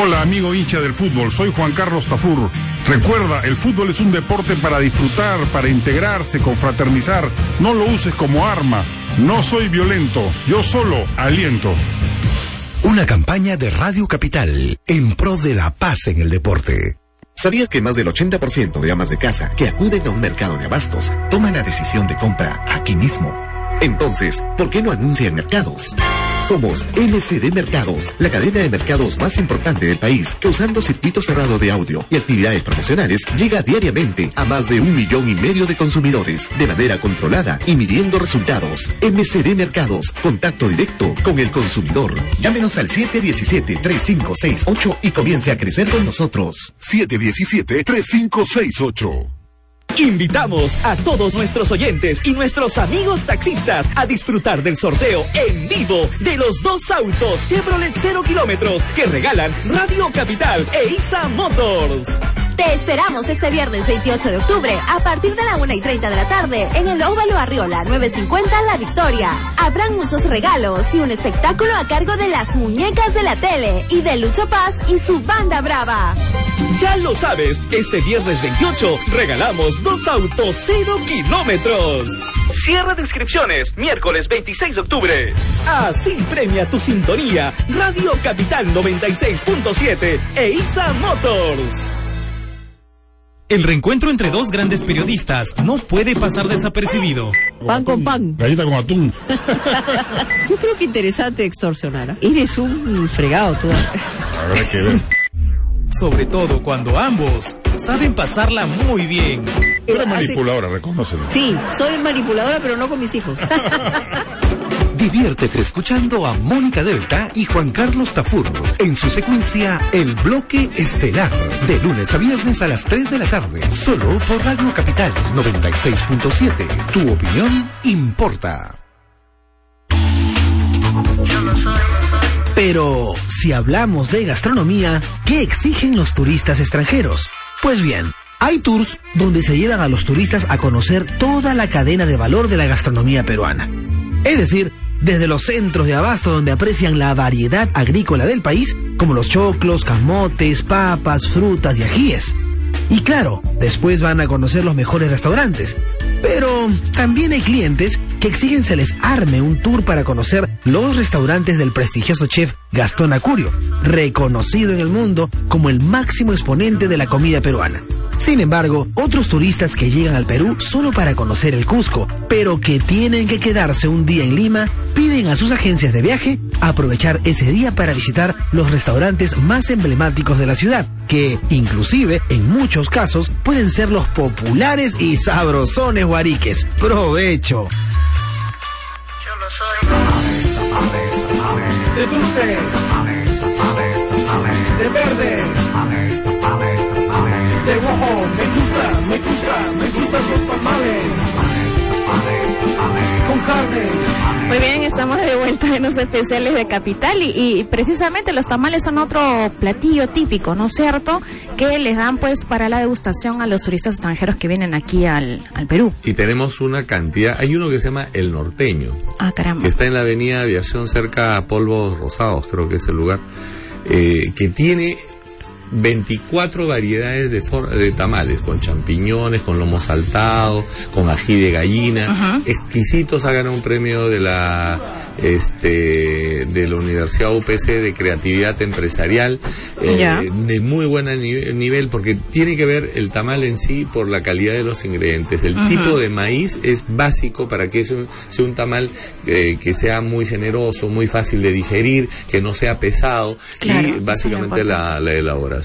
Hola amigo hincha del fútbol, soy Juan Carlos Tafur. Recuerda, el fútbol es un deporte para disfrutar, para integrarse, confraternizar. No lo uses como arma. No soy violento, yo solo aliento. Una campaña de Radio Capital en pro de la paz en el deporte. ¿Sabías que más del 80% de amas de casa que acuden a un mercado de abastos toman la decisión de compra aquí mismo? Entonces, ¿por qué no anuncian mercados? Somos MCD Mercados, la cadena de mercados más importante del país, que usando circuito cerrado de audio y actividades promocionales, llega diariamente a más de un millón y medio de consumidores, de manera controlada y midiendo resultados. MCD Mercados, contacto directo con el consumidor. Llámenos al 717-3568 y comience a crecer con nosotros. 717-3568. Invitamos a todos nuestros oyentes y nuestros amigos taxistas a disfrutar del sorteo en vivo de los dos autos Chevrolet 0 kilómetros que regalan Radio Capital e ISA Motors. Te esperamos este viernes 28 de octubre a partir de la 1 y 30 de la tarde en el Óvalo Arriola 950 La Victoria. Habrán muchos regalos y un espectáculo a cargo de las muñecas de la tele y de Lucho Paz y su banda brava. Ya lo sabes, este viernes 28 regalamos dos autos 0 kilómetros. Cierre de inscripciones, miércoles 26 de octubre. Así premia tu sintonía, Radio Capital 96.7 e ISA Motors. El reencuentro entre dos grandes periodistas no puede pasar desapercibido. Pan con pan. Galleta con atún. Yo creo que interesante extorsionar. ¿ah? Eres un fregado tú. Habrá que ver. Sobre todo cuando ambos saben pasarla muy bien. Manipuladora, reconócelo. Sí, soy manipuladora, pero no con mis hijos. Diviértete escuchando a Mónica Delta y Juan Carlos Tafur en su secuencia El Bloque Estelar, de lunes a viernes a las 3 de la tarde, solo por Radio Capital 96.7. Tu opinión importa. Pero si hablamos de gastronomía, ¿qué exigen los turistas extranjeros? Pues bien, hay tours donde se llevan a los turistas a conocer toda la cadena de valor de la gastronomía peruana. Es decir, desde los centros de abasto donde aprecian la variedad agrícola del país, como los choclos, camotes, papas, frutas y ajíes. Y claro, después van a conocer los mejores restaurantes. Pero también hay clientes que exigen se les arme un tour para conocer los restaurantes del prestigioso chef Gastón Acurio, reconocido en el mundo como el máximo exponente de la comida peruana. Sin embargo, otros turistas que llegan al Perú solo para conocer el Cusco, pero que tienen que quedarse un día en Lima, piden a sus agencias de viaje aprovechar ese día para visitar los restaurantes más emblemáticos de la ciudad, que inclusive en muchos casos pueden ser los populares y sabrosones guariques. ¡Provecho! De dulce, de verde, de rojo, me gusta, me gusta, me gustan los tamales. Muy bien, estamos de vuelta en los especiales de Capital y, y precisamente los tamales son otro platillo típico, ¿no es cierto? Que les dan pues para la degustación a los turistas extranjeros que vienen aquí al, al Perú. Y tenemos una cantidad. Hay uno que se llama El Norteño, Ah, caramba. que está en la avenida Aviación cerca a Polvos Rosados, creo que es el lugar, eh, que tiene 24 variedades de, for- de tamales, con champiñones, con lomo saltado, con ají de gallina, Ajá. exquisitos, hagan un premio de la este de la Universidad UPC de creatividad empresarial eh, de muy buen nivel, nivel porque tiene que ver el tamal en sí por la calidad de los ingredientes. El tipo de maíz es básico para que sea un, sea un tamal eh, que sea muy generoso muy fácil de digerir que no sea pesado Claro, y básicamente la, la elaboración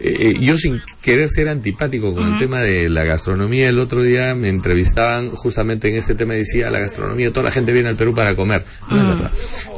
Eh, eh, yo sin querer ser antipático con el tema de la gastronomía el otro día me entrevistaban justamente en ese tema y decía la gastronomía toda la gente viene al Perú para comer verdad.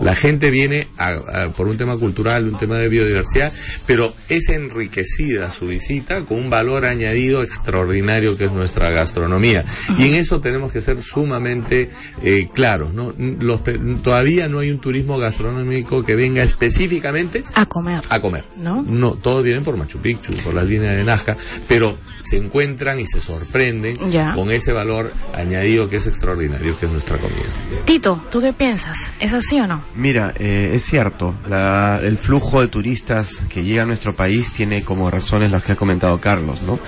La gente viene a- a- por un tema cultural, un tema de biodiversidad, pero es enriquecida su visita con un valor añadido extraordinario que es nuestra gastronomía. Y en eso tenemos que ser sumamente eh, claros. ¿no? Los todavía no hay un turismo gastronómico que venga específicamente A comer. a comer. ¿No? No, todos vienen por Machu Picchu, por la línea de Nazca, pero se encuentran y se sorprenden Ya. con ese valor añadido que es extraordinario, que es nuestra comida. Tito, ¿tú qué piensas? ¿Es así o no? Mira, eh, es cierto, la- el flujo de turistas que llega a nuestro país tiene como razones las que ha comentado Carlos, ¿no?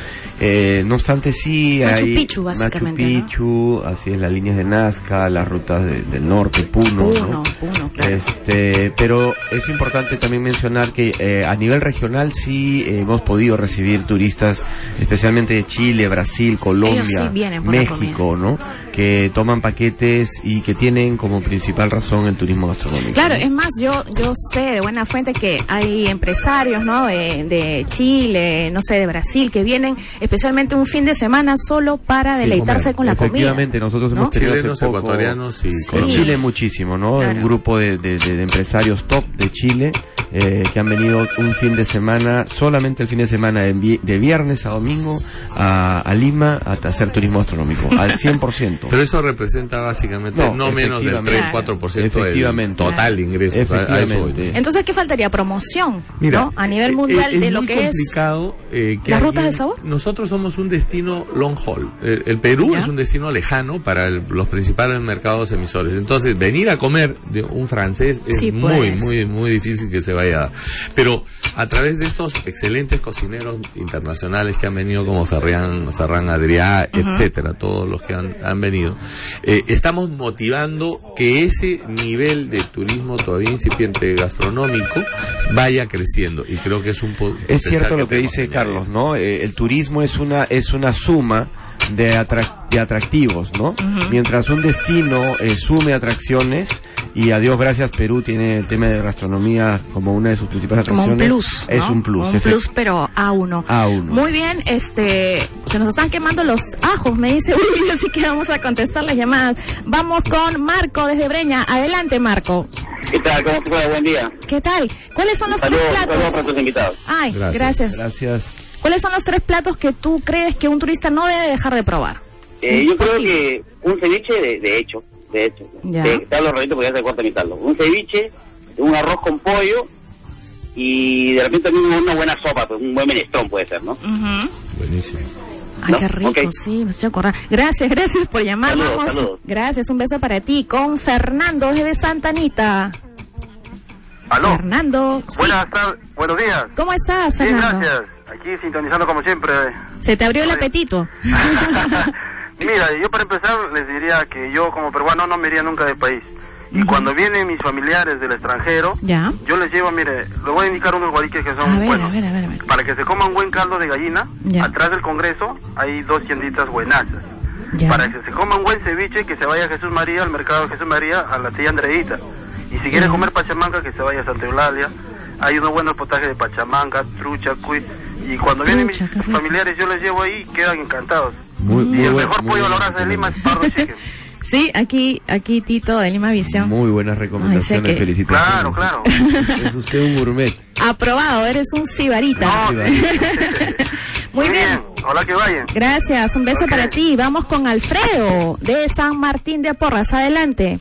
Eh, no obstante, sí Machu hay Picchu, básicamente, ¿no? Machu Picchu, así es, las líneas de Nazca, las rutas de- del norte, Puno, Puno, ¿no? Puno, claro. Este, pero es importante también mencionar que eh, a nivel regional sí eh, hemos podido recibir turistas, especialmente de Chile, Brasil, Colombia, sí México, ¿no? Que toman paquetes y que tienen como principal razón el turismo gastronómico. Claro, es más, yo yo sé de buena fuente que hay empresarios, ¿no? De, de Chile, no sé, de Brasil, que vienen especialmente un fin de semana solo para Sí, deleitarse comer. con la comida. Efectivamente, nosotros ¿no? hemos tenido hace Chilenos, poco- ecuatorianos y En colombianos. Chile muchísimo, ¿no? Claro. Un grupo de, de- de- de empresarios top de Chile eh, que han venido un fin de semana, solamente el fin de semana, de viernes a domingo a, a Lima a hacer turismo gastronómico, al 100%. Pero eso representa básicamente no, No, menos del efectivamente. 3-4% del Efectivamente. total de ingresos. Efectivamente. Entonces, ¿qué faltaría? Promoción, Mira, ¿no? A nivel eh, mundial eh, de es lo que es complicado, eh, que las rutas del sabor. Nosotros somos un destino long haul. El, el Perú ¿Ya? es un destino lejano para el- los principales mercados emisores. Entonces, venir a comer de un francés es Sí, muy, pues. muy, muy difícil que se vaya a dar. Pero a través de estos excelentes cocineros internacionales que han venido como Ferran, Ferran Adrià, etcétera, todos los que han, han venido, eh, estamos motivando que ese nivel de turismo todavía incipiente gastronómico vaya creciendo y creo que es un Es cierto lo que tenemos. dice Carlos, ¿no? Eh, el turismo es una es una suma de atrac- y atractivos, ¿no? Mientras un destino eh, sume atracciones y a Dios gracias Perú tiene el tema de gastronomía como una de sus principales Como un atracciones. plus. Es un plus. Un plus, pero a uno. A uno. Muy bien, este, se nos están quemando los ajos, me dice Uy, así que vamos a contestar las llamadas. Vamos con Marco desde Breña. Adelante, Marco. ¿Qué tal? ¿Cómo te va? Buen día. ¿Qué tal? ¿Cuáles son los Saludos, tres saludos platos? tus invitados. Ay, gracias. Gracias. ¿Cuáles son los tres platos que tú crees que un turista no debe dejar de probar? Eh, yo creo que un ceviche, de, de hecho, de hecho. Ya. Te, te hablo rapidito porque ya se corta mi caldo. Un ceviche, un arroz con pollo y de repente también una buena sopa, pues, un buen menestrón puede ser, ¿no? Buenísimo. Ay, ¿No? qué rico, sí, me estoy acordando. Gracias, gracias por llamar. Saludos, saludos. Gracias, un beso para ti. Con Fernando desde Santa Anita. Aló. Fernando. sí. Buenas tardes, buenos días. ¿Cómo estás, Bien, Fernando? gracias. Aquí sintonizando como siempre. Se te abrió el apetito. Mira, yo para empezar les diría que yo como peruano no me iría nunca del país. Y cuando vienen mis familiares del extranjero, Ya. yo les llevo, mire, les voy a indicar unos guariques que son ver, buenos. a ver, a ver, a. Para que se coman buen caldo de gallina, Ya. atrás del Congreso hay dos tienditas buenazas. Ya. Para que se coma un buen ceviche, que se vaya a Jesús María, al mercado de Jesús María, a la tía Andreita. Y si quiere Ya. comer pachamanca, que se vaya a Santa Eulalia. Hay unos buenos potajes de pachamanca, trucha, cuy. Y cuando vienen mis familiares, yo les llevo ahí y quedan encantados. Muy, y muy el buen- mejor pollo a la brasa de Lima es Pardo Chicken. Sí, aquí, aquí Tito de Lima Visión. Muy buenas recomendaciones, Ay, que- felicitaciones. Claro, claro. Es usted un gourmet. Aprobado, eres un sibarita. Muy bien. Hola, que vayan. Gracias, un beso para ti. Vamos con Alfredo de San Martín de Porras. Adelante.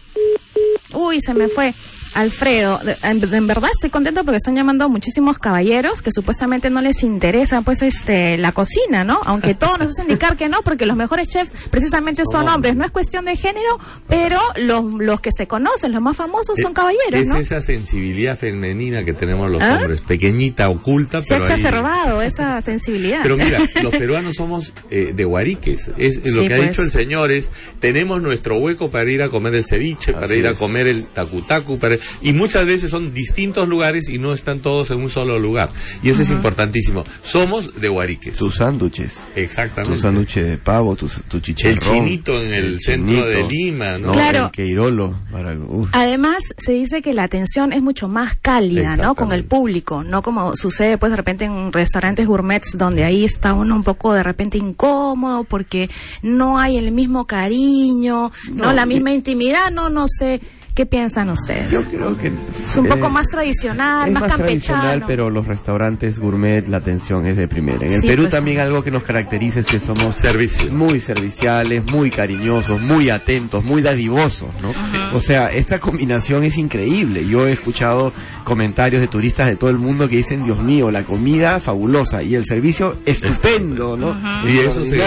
Uy, se me fue. Alfredo, en, en verdad estoy contento porque están llamando muchísimos caballeros que supuestamente no les interesa pues este la cocina, ¿no? Aunque todos nos hacen indicar que no, porque los mejores chefs precisamente son hombres. No es cuestión de género, pero los, los que se conocen, los más famosos son caballeros, Es ¿no? esa sensibilidad femenina que tenemos los ¿Ah? hombres, pequeñita, oculta, Se ha pero ahí- exacerbado esa sensibilidad. Pero mira, los peruanos somos eh, de guariques. Es, lo Sí, que ha pues. dicho el señor es, tenemos nuestro hueco para ir a comer el ceviche, para Así ir a comer el tacutacu, para, y muchas veces son distintos lugares y no están todos en un solo lugar. Y eso es importantísimo. Somos de guariques. Tus sándwiches. Exactamente. Tu sándwich de pavo, tu, tu chicharrón. El chinito en el centro de Lima, ¿no? Claro. El queirolo. Para. Además, se dice que la atención es mucho más cálida, ¿no? Con el público, no como sucede pues de repente en restaurantes gourmets donde ahí está uno un poco de repente incómodo porque no hay el mismo cariño, no, No, la mi- misma intimidad, no, no sé. ¿Qué piensan ustedes? Yo creo que es un poco eh, más tradicional, es más, más tradicional, campechano. pero los restaurantes gourmet, la atención es de primera. En el Sí, Perú pues, también algo que nos caracteriza es que somos Servicio. muy serviciales, muy cariñosos, muy atentos, muy dadivosos, ¿no? O sea, esta combinación es increíble. Yo he escuchado comentarios de turistas de todo el mundo que dicen, Dios mío, la comida fabulosa y el servicio estupendo, ¿no? Y eso se,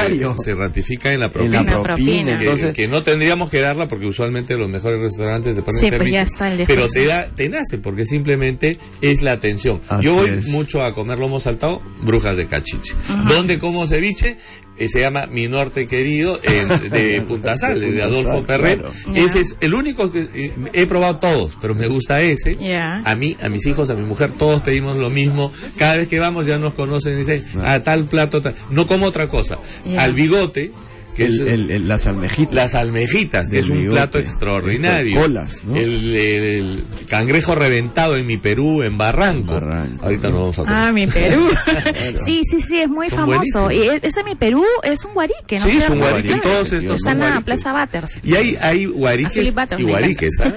se ratifica en la En propina. la propina, Que- entonces- que, no tendríamos que darla porque usualmente los mejores restaurantes te ponen Sí, pues servicio. ya está el pero te, da, te nace porque simplemente es la atención. Así Yo voy es. mucho a comer lomo saltado, brujas de cachiche. ¿Dónde como ceviche? Eh, se llama Mi Norte Querido en- de Punta Sal, De Adolfo Perret. claro. Ese es el único que eh, he probado todos, pero me gusta ese. A mí, a mis hijos, a mi mujer, todos pedimos lo mismo. Cada vez que vamos ya nos conocen y dicen, a tal plato, tal. no como otra cosa. Al bigote, que El- es el- el- las almejitas. las almejitas, que es un bigote. plato extraordinario. Colas, ¿no? el, el- el cangrejo reventado en mi Perú, en Barranco. Ahorita nos vamos a comer. Ah, mi Perú. sí, sí, sí, es muy Son famoso. buenísimos. Y ese mi Perú es un guarique, ¿no? Sí, es un guarique. Claro. Todos estos Está son en la guariques. Plaza Batters. Y hay, hay A guariques Butters y guariques. ¿ah?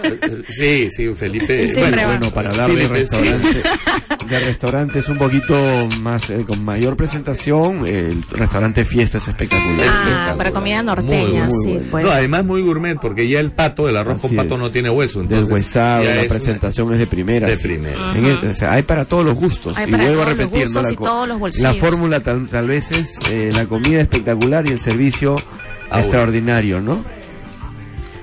Sí, sí, Felipe. Va. Bueno, para hablar de restaurantes, de restaurantes un poquito más, eh, con mayor presentación, el restaurante Fiesta es espectacular. Ah, para comida norteña, Muy, muy sí, bueno. pues. No, además muy gourmet, porque ya el pato, el arroz con pato es. no tiene hueso. Entonces, Deshuesado, la es una- presentación es de primera. De sí. primera. En el- o sea, hay para todos los gustos. Hay y para vuelvo a todos los repetir, ¿no? gustos la, y co- todos los bolsillos. la fórmula tal, tal vez es eh, la comida espectacular y el servicio Ah, extraordinario, ¿no?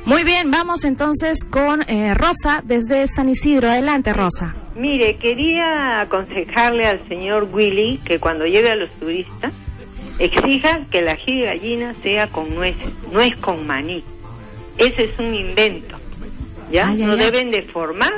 Muy bien, vamos entonces con eh, Rosa desde San Isidro. Adelante, Rosa. Mire, quería aconsejarle al señor Willy que cuando lleve a los turistas exija que la ají de gallina sea con nueces, no es con maní. Ese es un invento. ¿Ya? Ay, ay, no ay. deben de formar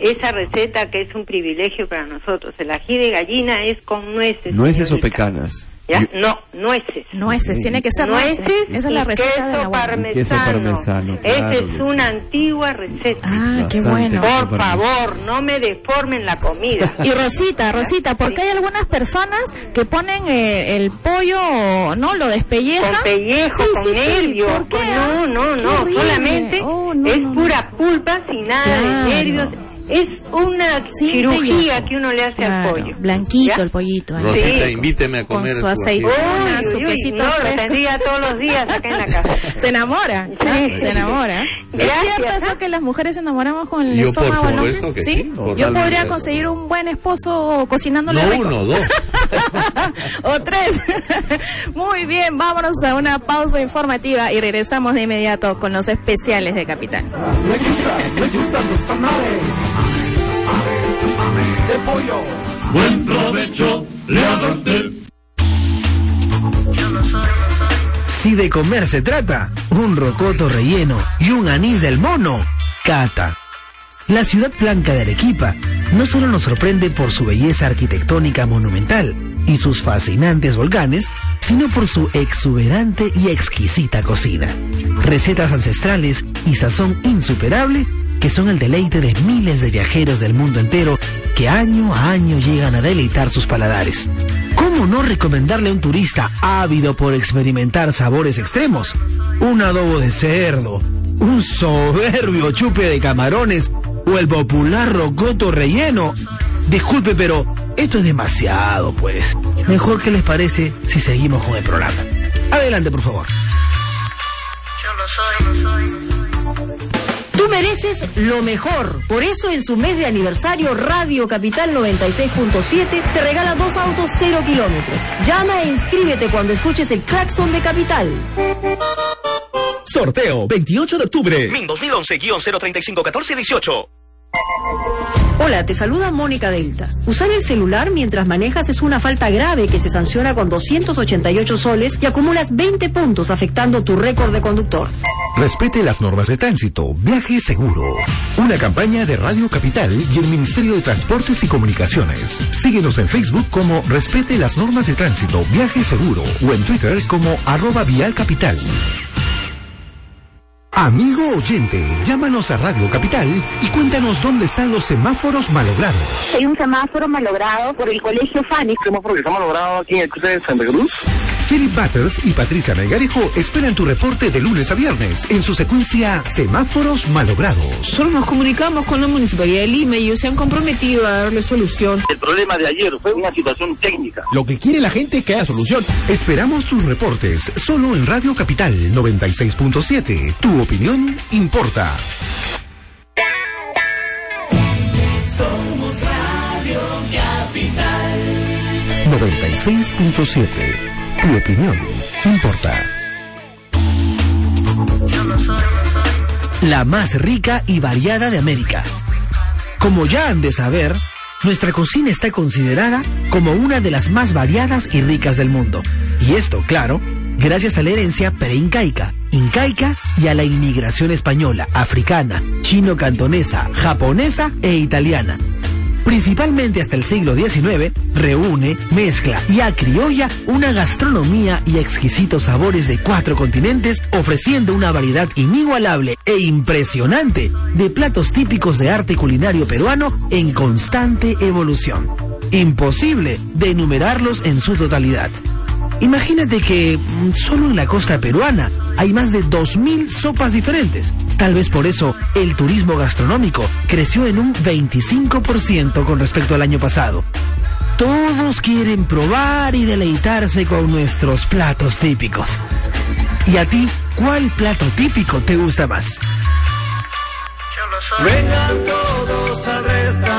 esa receta que es un privilegio para nosotros. El ají de gallina es con nueces. Nueces o pecanas. ¿Ya? No, nueces. Nueces, tiene que ser nueces. nueces. Esa es la receta queso de la parmesano. Queso parmesano, Esa claro es que una antigua receta. Ah, qué bueno. Por favor, no me deformen la comida. Y Rosita, Rosita, porque hay algunas personas que ponen eh, el pollo, ¿no? Lo despellejan. Con pellejo, Sí, con sí, sí. nervios. ¿Por qué? No, no, no. Solamente Oh, no, es no, no. pura pulpa sin nada Claro. de nervios. Es una Sin cirugía que uno le hace Claro, al pollo. Blanquito ¿Ya? el pollito. ahí. Rosita, Sí. invíteme a Con comer su tu aceite. su quesito no, lo tendría todos los días acá en la casa. Se enamora, ¿ah? se enamora. ¿Es Gracias, cierto ¿ah? eso que las mujeres se enamoramos con el Yo, por estómago? al supuesto hombre? que sí, Yo podría conseguir un buen esposo cocinándole No rico. uno, dos. o tres. Muy bien, vámonos a una pausa informativa y regresamos de inmediato con los especiales de Capital. Buen provecho le haga usted. Si de comer se trata, un rocoto relleno y un anís del mono, Cata. La ciudad blanca de Arequipa no solo nos sorprende por su belleza arquitectónica monumental y sus fascinantes volcanes, sino por su exuberante y exquisita cocina. Recetas ancestrales y sazón insuperable que son el deleite de miles de viajeros del mundo entero que año a año llegan a deleitar sus paladares. ¿Cómo no recomendarle a un turista ávido por experimentar sabores extremos? Un adobo de cerdo, un soberbio chupe de camarones o el popular rocoto relleno. Disculpe, pero esto es demasiado, pues. Mejor que les parece si seguimos con el programa. Adelante, por favor. Tú mereces lo mejor. Por eso en su mes de aniversario Radio Capital 96.7 te regala dos autos cero kilómetros. Llama e inscríbete cuando escuches el claxon de Capital. Sorteo 28 de octubre. MIN 2011-035-1418. Hola, te saluda Mónica Delta. Usar el celular mientras manejas es una falta grave que se sanciona con 288 soles y acumulas 20 puntos afectando tu récord de conductor. Respete las normas de tránsito. Viaje seguro. Una campaña de Radio Capital y el Ministerio de Transportes y Comunicaciones. Síguenos en Facebook como Respete las normas de tránsito. Viaje seguro. O en Twitter como arroba Vial Capital. Amigo oyente, llámanos a Radio Capital y cuéntanos dónde están los semáforos malogrados. Hay un semáforo malogrado por el colegio Fanny. semáforo que está malogrado aquí en el cruce de Santa Cruz? Philip Butters y Patricia Melgarejo esperan tu reporte de lunes a viernes en su secuencia Semáforos Malogrados. Solo nos comunicamos con la Municipalidad de Lima y ellos se han comprometido a darle solución. El problema de ayer fue una situación técnica. Lo que quiere la gente es que haya solución. Esperamos tus reportes solo en Radio Capital 96.7. Tu opinión importa. Somos Radio Capital. 96.7. Tu opinión importa. la más rica y variada de América. Como ya han de saber, nuestra cocina está considerada como una de las más variadas y ricas del mundo. Y esto, claro, gracias a la herencia preincaica, incaica y a la inmigración española, africana, chino-cantonesa, japonesa e italiana. Principalmente hasta el siglo XIX, reúne, mezcla y acriolla una gastronomía y exquisitos sabores de cuatro continentes, ofreciendo una variedad inigualable e impresionante de platos típicos de arte culinario peruano en constante evolución. Imposible de enumerarlos en su totalidad. Imagínate que solo en la costa peruana hay más de 2.000 sopas diferentes. Tal vez por eso el turismo gastronómico creció en un 25% con respecto al año pasado. Todos quieren probar y deleitarse con nuestros platos típicos. ¿Y a ti cuál plato típico te gusta más? Vengan todos al restaurante,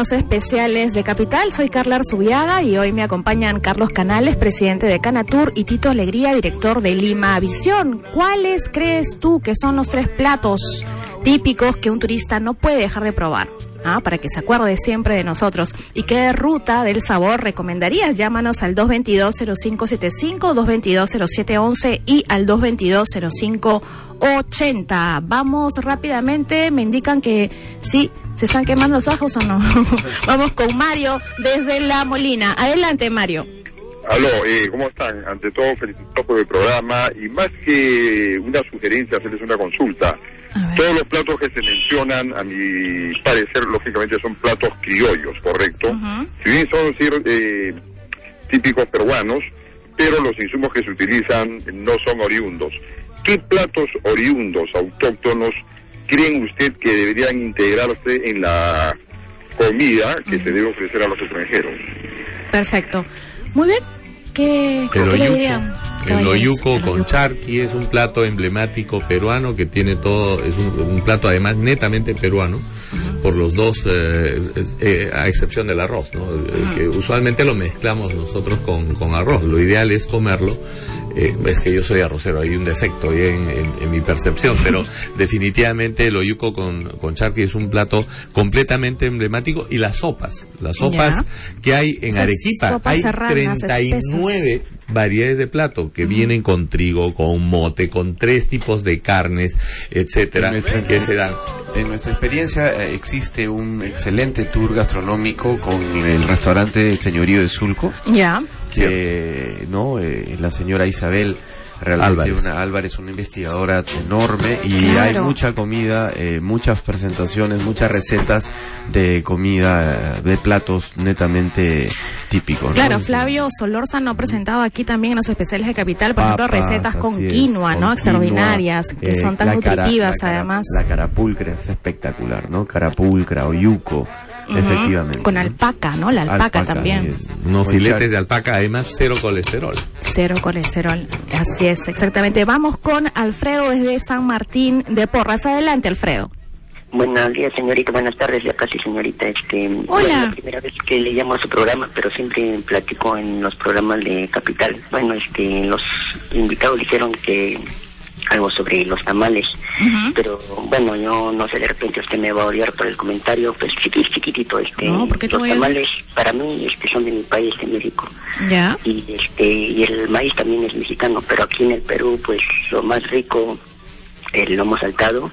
los especiales de Capital. Soy Carla Arzubiaga y hoy me acompañan Carlos Canales, presidente de Canatur, y Tito Alegría, director de Lima Visión. ¿Cuáles crees tú que son los tres platos típicos que un turista no puede dejar de probar? ¿ah? para que se acuerde siempre de nosotros. ¿Y qué ruta del sabor recomendarías? Llámanos al 222-0575, 222-0711 y al 222-0580. Vamos rápidamente, me indican que sí, ¿se están quemando los ojos o no? Vamos con Mario desde La Molina. Adelante, Mario. Aló, eh, ¿cómo están? Ante todo, felicitados por el programa y más que una sugerencia, hacerles una consulta. Todos los platos que se mencionan, a mi parecer, lógicamente son platos criollos, ¿correcto? Si bien son eh, típicos peruanos, pero los insumos que se utilizan no son oriundos. ¿Qué platos oriundos, autóctonos, creen usted que deberían integrarse en la comida que se debe ofrecer a los extranjeros? Perfecto. Muy bien. ¿Qué, El qué le dirían? el oyuco con charqui es un plato emblemático peruano que tiene todo, es un, un plato además netamente peruano, por los dos, eh, eh, a excepción del arroz, ¿no? Eh, que usualmente lo mezclamos nosotros con, con arroz. Lo ideal es comerlo. eh, es que yo soy arrocero, hay un defecto ahí en, en- en mi percepción, pero definitivamente el oyuco con, con charqui es un plato completamente emblemático y las sopas, las sopas que hay en Esas Arequipa, hay serranas, 39 variedades de plato que vienen con trigo, con mote, con tres tipos de carnes, etcétera, En nuestra- que se dan. En nuestra experiencia eh, existe un excelente tour gastronómico con el restaurante El Señorío de Sulco. Ya. que no Eh, la señora Isabel realmente Álvarez. una Álvarez una investigadora enorme y Claro. hay mucha comida eh, muchas presentaciones muchas recetas de comida eh, de platos netamente típicos ¿no? Claro, Flavio Solórzano ha presentado aquí también en los especiales de Capital, por ejemplo, Papas, recetas con quinoa, con ¿no? quinoa, Extraordinarias, que eh, son tan nutritivas cara- además. la carapulcra es espectacular no carapulcra o efectivamente Con alpaca, ¿no? La alpaca, también. Unos filetes de alpaca, además cero colesterol. Cero colesterol. Así es, exactamente. Vamos con Alfredo desde San Martín de Porras. Adelante, Alfredo. Buenos días, señorita. Buenas tardes, ya casi, señorita. Este, Hola. bueno, es la primera vez que le llamo a su programa, pero siempre platico en los programas de Capital. Bueno, este, los invitados dijeron que algo sobre los tamales, pero bueno, yo no sé, de repente usted me va a odiar por el comentario, pues chiquitito, chiquitito, este, No, ¿por qué te los tamales para mí este, son de mi país, de México Ya. y este y el maíz también es mexicano pero aquí en el Perú pues lo más rico el lomo saltado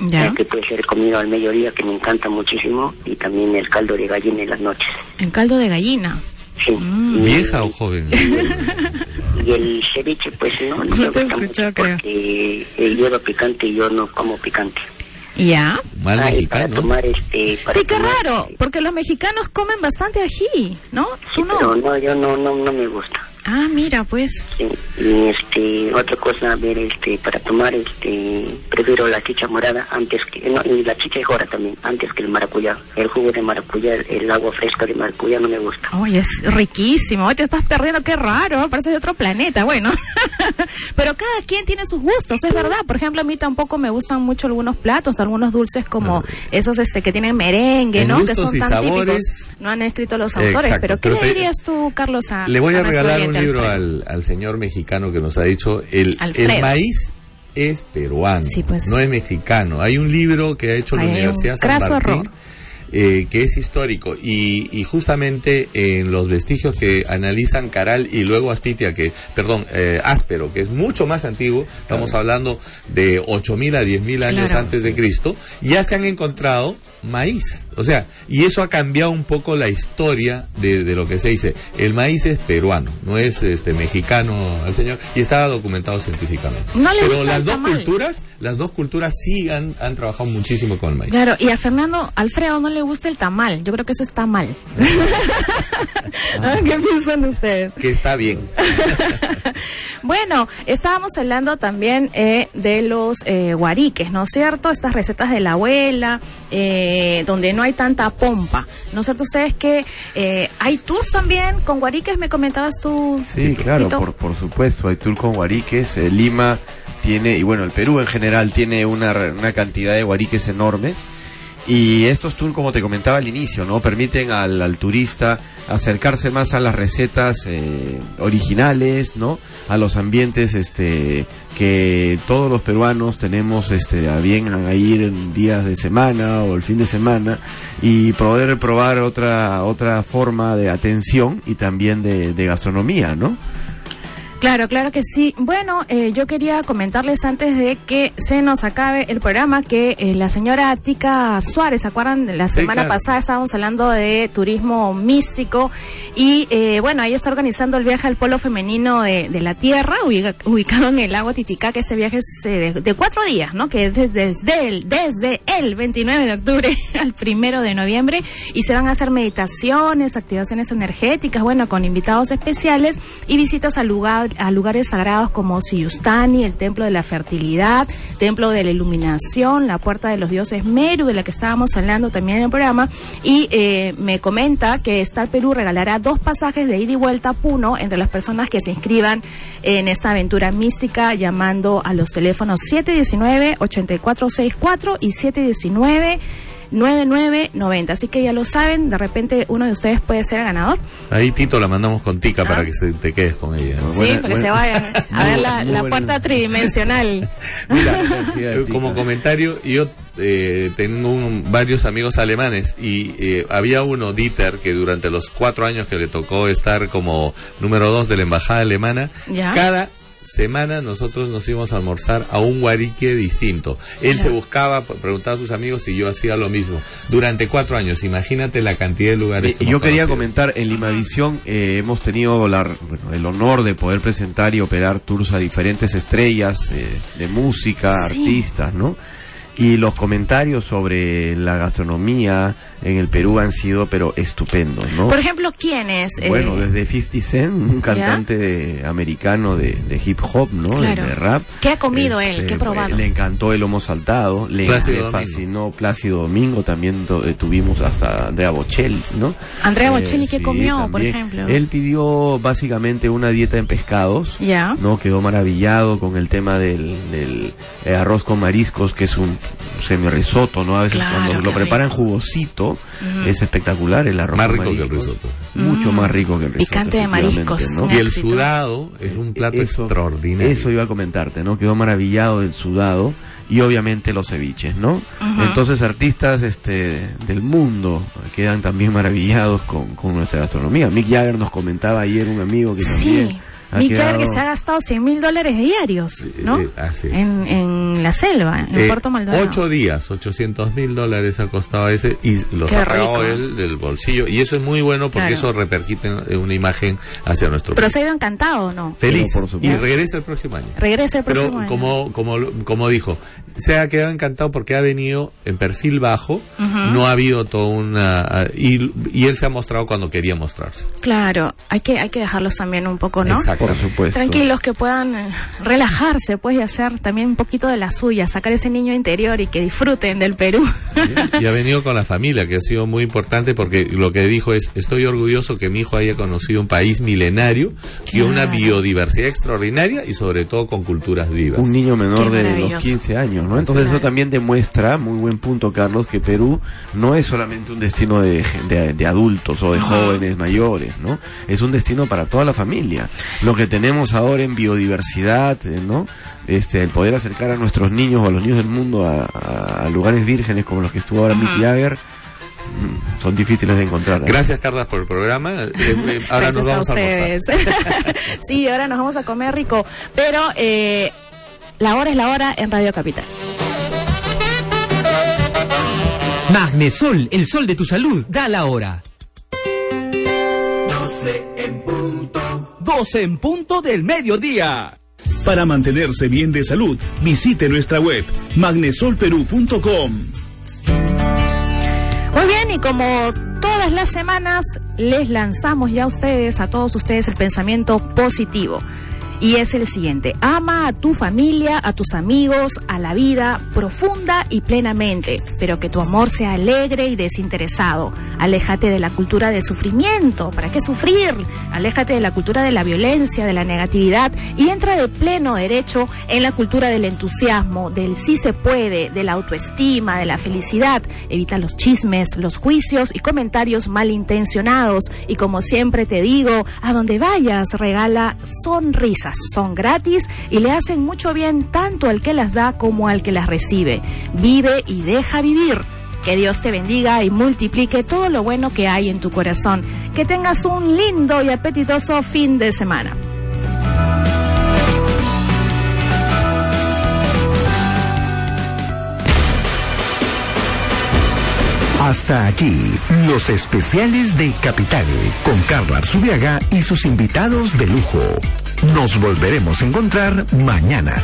Ya. que puede ser comido al mediodía que me encanta muchísimo y también el caldo de gallina en las noches En caldo de gallina. Sí Mm. ¿Vieja o joven? y el ceviche pues no no, te mucho creo. porque él lleva picante y yo no como picante Ya. Mal Ah, y mexicano. para tomar este para Sí, qué tomar, raro, porque los mexicanos comen bastante ají, ¿no? Tú no. pero no yo no no no me gusta Ah, mira, pues. Sí, y este, otra cosa, a ver, este, para tomar, este, prefiero la chicha morada antes que, no, y la chicha de jora también, antes que el maracuyá. El jugo de maracuyá, el, agua fresca de maracuyá no me gusta. Oye, es riquísimo. Hoy te estás perdiendo, qué raro. Parece de otro planeta. Bueno, pero cada quien tiene sus gustos, es verdad. Por ejemplo, a mí tampoco me gustan mucho algunos platos, algunos dulces como esos este que tienen merengue, En ¿no? Que gustos son y tan sabores. típicos. No han escrito los autores. Exacto, pero ¿qué pero le dirías tú, Carlos, a Le voy a, nuestro regalar un libro al, al señor mexicano que nos ha dicho el, el maíz es peruano, Sí, pues. no es mexicano. Hay un libro que ha hecho la hay un Universidad San Martín error. Eh, que es histórico y, y justamente en los vestigios que analizan Caral y luego Aspitia, que, perdón, eh, Áspero, que es mucho más antiguo, estamos hablando de 8.000 a 10.000 años Claro. antes de Cristo, ya se han encontrado maíz. O sea, y eso ha cambiado un poco la historia de, de lo que se dice. El maíz es peruano, no es este mexicano el señor, y está documentado científicamente. No le Pero las dos culturas, las dos culturas sí han, han trabajado muchísimo con el maíz. Claro, y a Fernando Alfredo no le gusta el tamal. Yo creo que eso está mal. ¿Qué piensan ustedes? Que está bien. Bueno, estábamos hablando también eh, de los eh, guariques, ¿no es cierto? Estas recetas de la abuela, eh, donde no hay tanta pompa. ¿No es cierto ustedes que eh, hay tours también con guariques? Me comentabas tú. Sí, claro, por, por supuesto. Hay tour con guariques. eh, Lima tiene, y bueno, el Perú en general tiene una, re- una cantidad de guariques enormes. Y estos tours, como te comentaba al inicio, ¿no? Permiten al, turista acercarse más a las recetas eh, originales, ¿no? A los ambientes este que todos los peruanos tenemos este a bien ir en días de semana o el fin de semana y poder probar otra otra forma de atención y también de, de gastronomía, ¿no? Claro, claro que sí. Bueno, eh, yo quería comentarles antes de que se nos acabe el programa que eh, la señora Tica Suárez, ¿se acuerdan? La semana claro. pasada estábamos hablando de turismo místico y eh, bueno, ella está organizando el viaje al polo femenino de, de la Tierra, ubica- ubicado en el lago Titicaca. Este viaje es eh, de, de cuatro días, ¿no? Que es desde, desde, el, desde el 29 de octubre al primero de noviembre y se van a hacer meditaciones, activaciones energéticas, bueno, con invitados especiales y visitas al lugar a lugares sagrados como Siyustani, el templo de la fertilidad, templo de la iluminación, la puerta de los dioses Meru, de la que estábamos hablando también en el programa, y eh, me comenta que Star Perú regalará dos pasajes de ida y vuelta a Puno entre las personas que se inscriban en esta aventura mística llamando a los teléfonos 719-8464 y 719 9990. Así que ya lo saben, de repente uno de ustedes puede ser el ganador. Ahí Tito la mandamos con Tica para que se, te quedes con ella. sí, para que se vayan a ver la, buena. puerta tridimensional. Eh, Como comentario, yo eh, tengo un- varios amigos alemanes y eh, había uno, Dieter, que durante los cuatro años que le tocó estar como número dos de la embajada alemana, Ya. cada semana nosotros nos íbamos a almorzar a un guarique distinto. Él se buscaba, preguntaba a sus amigos y yo hacía lo mismo. Durante cuatro años, imagínate la cantidad de lugares. que Y yo quería conocido. comentar, en Limavisión eh, hemos tenido la- bueno, el honor de poder presentar y operar tours a diferentes estrellas eh, de música, Sí. artistas, ¿no? Y los comentarios sobre la gastronomía en el Perú han sido, pero estupendos, ¿no? Por ejemplo, ¿quién es? Eh, Bueno, desde 50 Cent, un cantante de- americano de, de hip hop, ¿no? De- Claro. De, rap. ¿Qué ha comido él? Este, ¿Qué ha probado? Le encantó el lomo saltado, le, Plácido Domingo. fascinó Plácido Domingo, también to- eh, tuvimos hasta Andrea Bocelli, ¿no? Andrea Eh, Bocelli, ¿qué sí, comió, por ejemplo? Él pidió básicamente una dieta en pescados, Ya. ¿no? Quedó maravillado con el tema del, del, arroz con mariscos, que es un semi risotto, ¿no? A veces Claro, cuando lo preparan jugosito, es espectacular el arroz Más rico que el risotto. Mucho Mm. más rico que el risotto. Picante de mariscos, ¿no? Y el sudado es un plato Eso- extraordinario. Eso iba a comentarte, ¿no? Quedó maravillado del sudado y obviamente los ceviches, ¿no? Entonces artistas este del mundo quedan también maravillados con, con nuestra gastronomía. Mick Jagger nos comentaba ayer un amigo que también Sí, ha Mick Jagger quedado- que se ha gastado 100 mil dólares diarios, ¿no? eh, así es. En, en la selva, en Eh, Puerto Maldonado. Ocho días, 800 mil dólares ha costado ese y los Qué ha pagado rico. él del bolsillo. Y eso es muy bueno porque Claro. eso repercute en una imagen hacia nuestro Pero país. se ha ido encantado, ¿o ¿no? Feliz. Por y regresa el próximo año. Regresa el próximo Pero año. como, como, como dijo, se ha quedado encantado porque ha venido en perfil bajo, no ha habido toda una... Y, y él se ha mostrado cuando quería mostrarse. Claro, hay que, hay que dejarlos también un poco, ¿no? Exacto. Por supuesto. Tranquilos, que puedan eh, relajarse, pues, y hacer también un poquito de la suya, sacar ese niño interior y que disfruten del Perú. Y ha venido con la familia, que ha sido muy importante porque lo que dijo es, estoy orgulloso que mi hijo haya conocido un país milenario y una biodiversidad extraordinaria y sobre todo con culturas vivas. un niño menor de los 15 años, ¿no? Entonces Claro. eso también demuestra, muy buen punto Carlos, que Perú no es solamente un destino de, de- de adultos o de jóvenes mayores, ¿no? Es un destino para toda la familia. Lo que tenemos ahora en biodiversidad, eh, ¿no? Este, el poder acercar a nuestros niños o a los niños del mundo a, a- a lugares vírgenes como los que estuvo ahora Mick Jagger, mm, son difíciles de encontrar. ¿eh? Gracias, Carla, por el programa. Eh, eh, ahora Gracias nos vamos a, ustedes. sí, ahora nos vamos a comer rico. Pero eh, la hora es la hora en Radio Capital. Magnesol, el sol de tu salud, da la hora. 12 en punto del mediodía. Para mantenerse bien de salud, visite nuestra web magnesolperú.com. Muy bien, y como todas las semanas, les lanzamos ya a ustedes, a todos ustedes, el pensamiento positivo. Y es el siguiente, ama a tu familia, a tus amigos, a la vida profunda y plenamente, pero que tu amor sea alegre y desinteresado. Aléjate de la cultura del sufrimiento, ¿para qué sufrir? Aléjate de la cultura de la violencia, de la negatividad y entra de pleno derecho en la cultura del entusiasmo, del sí se puede, de la autoestima, de la felicidad evita los chismes, los juicios y comentarios malintencionados. Y como siempre te digo, a donde vayas, regala sonrisas. Son gratis y le hacen mucho bien tanto al que las da como al que las recibe. Vive y deja vivir. Que Dios te bendiga y multiplique todo lo bueno que hay en tu corazón. Que tengas un lindo y apetitoso fin de semana. Hasta aquí, los especiales de Capital, con Carla Arzubiaga y sus invitados de lujo. Nos volveremos a encontrar mañana.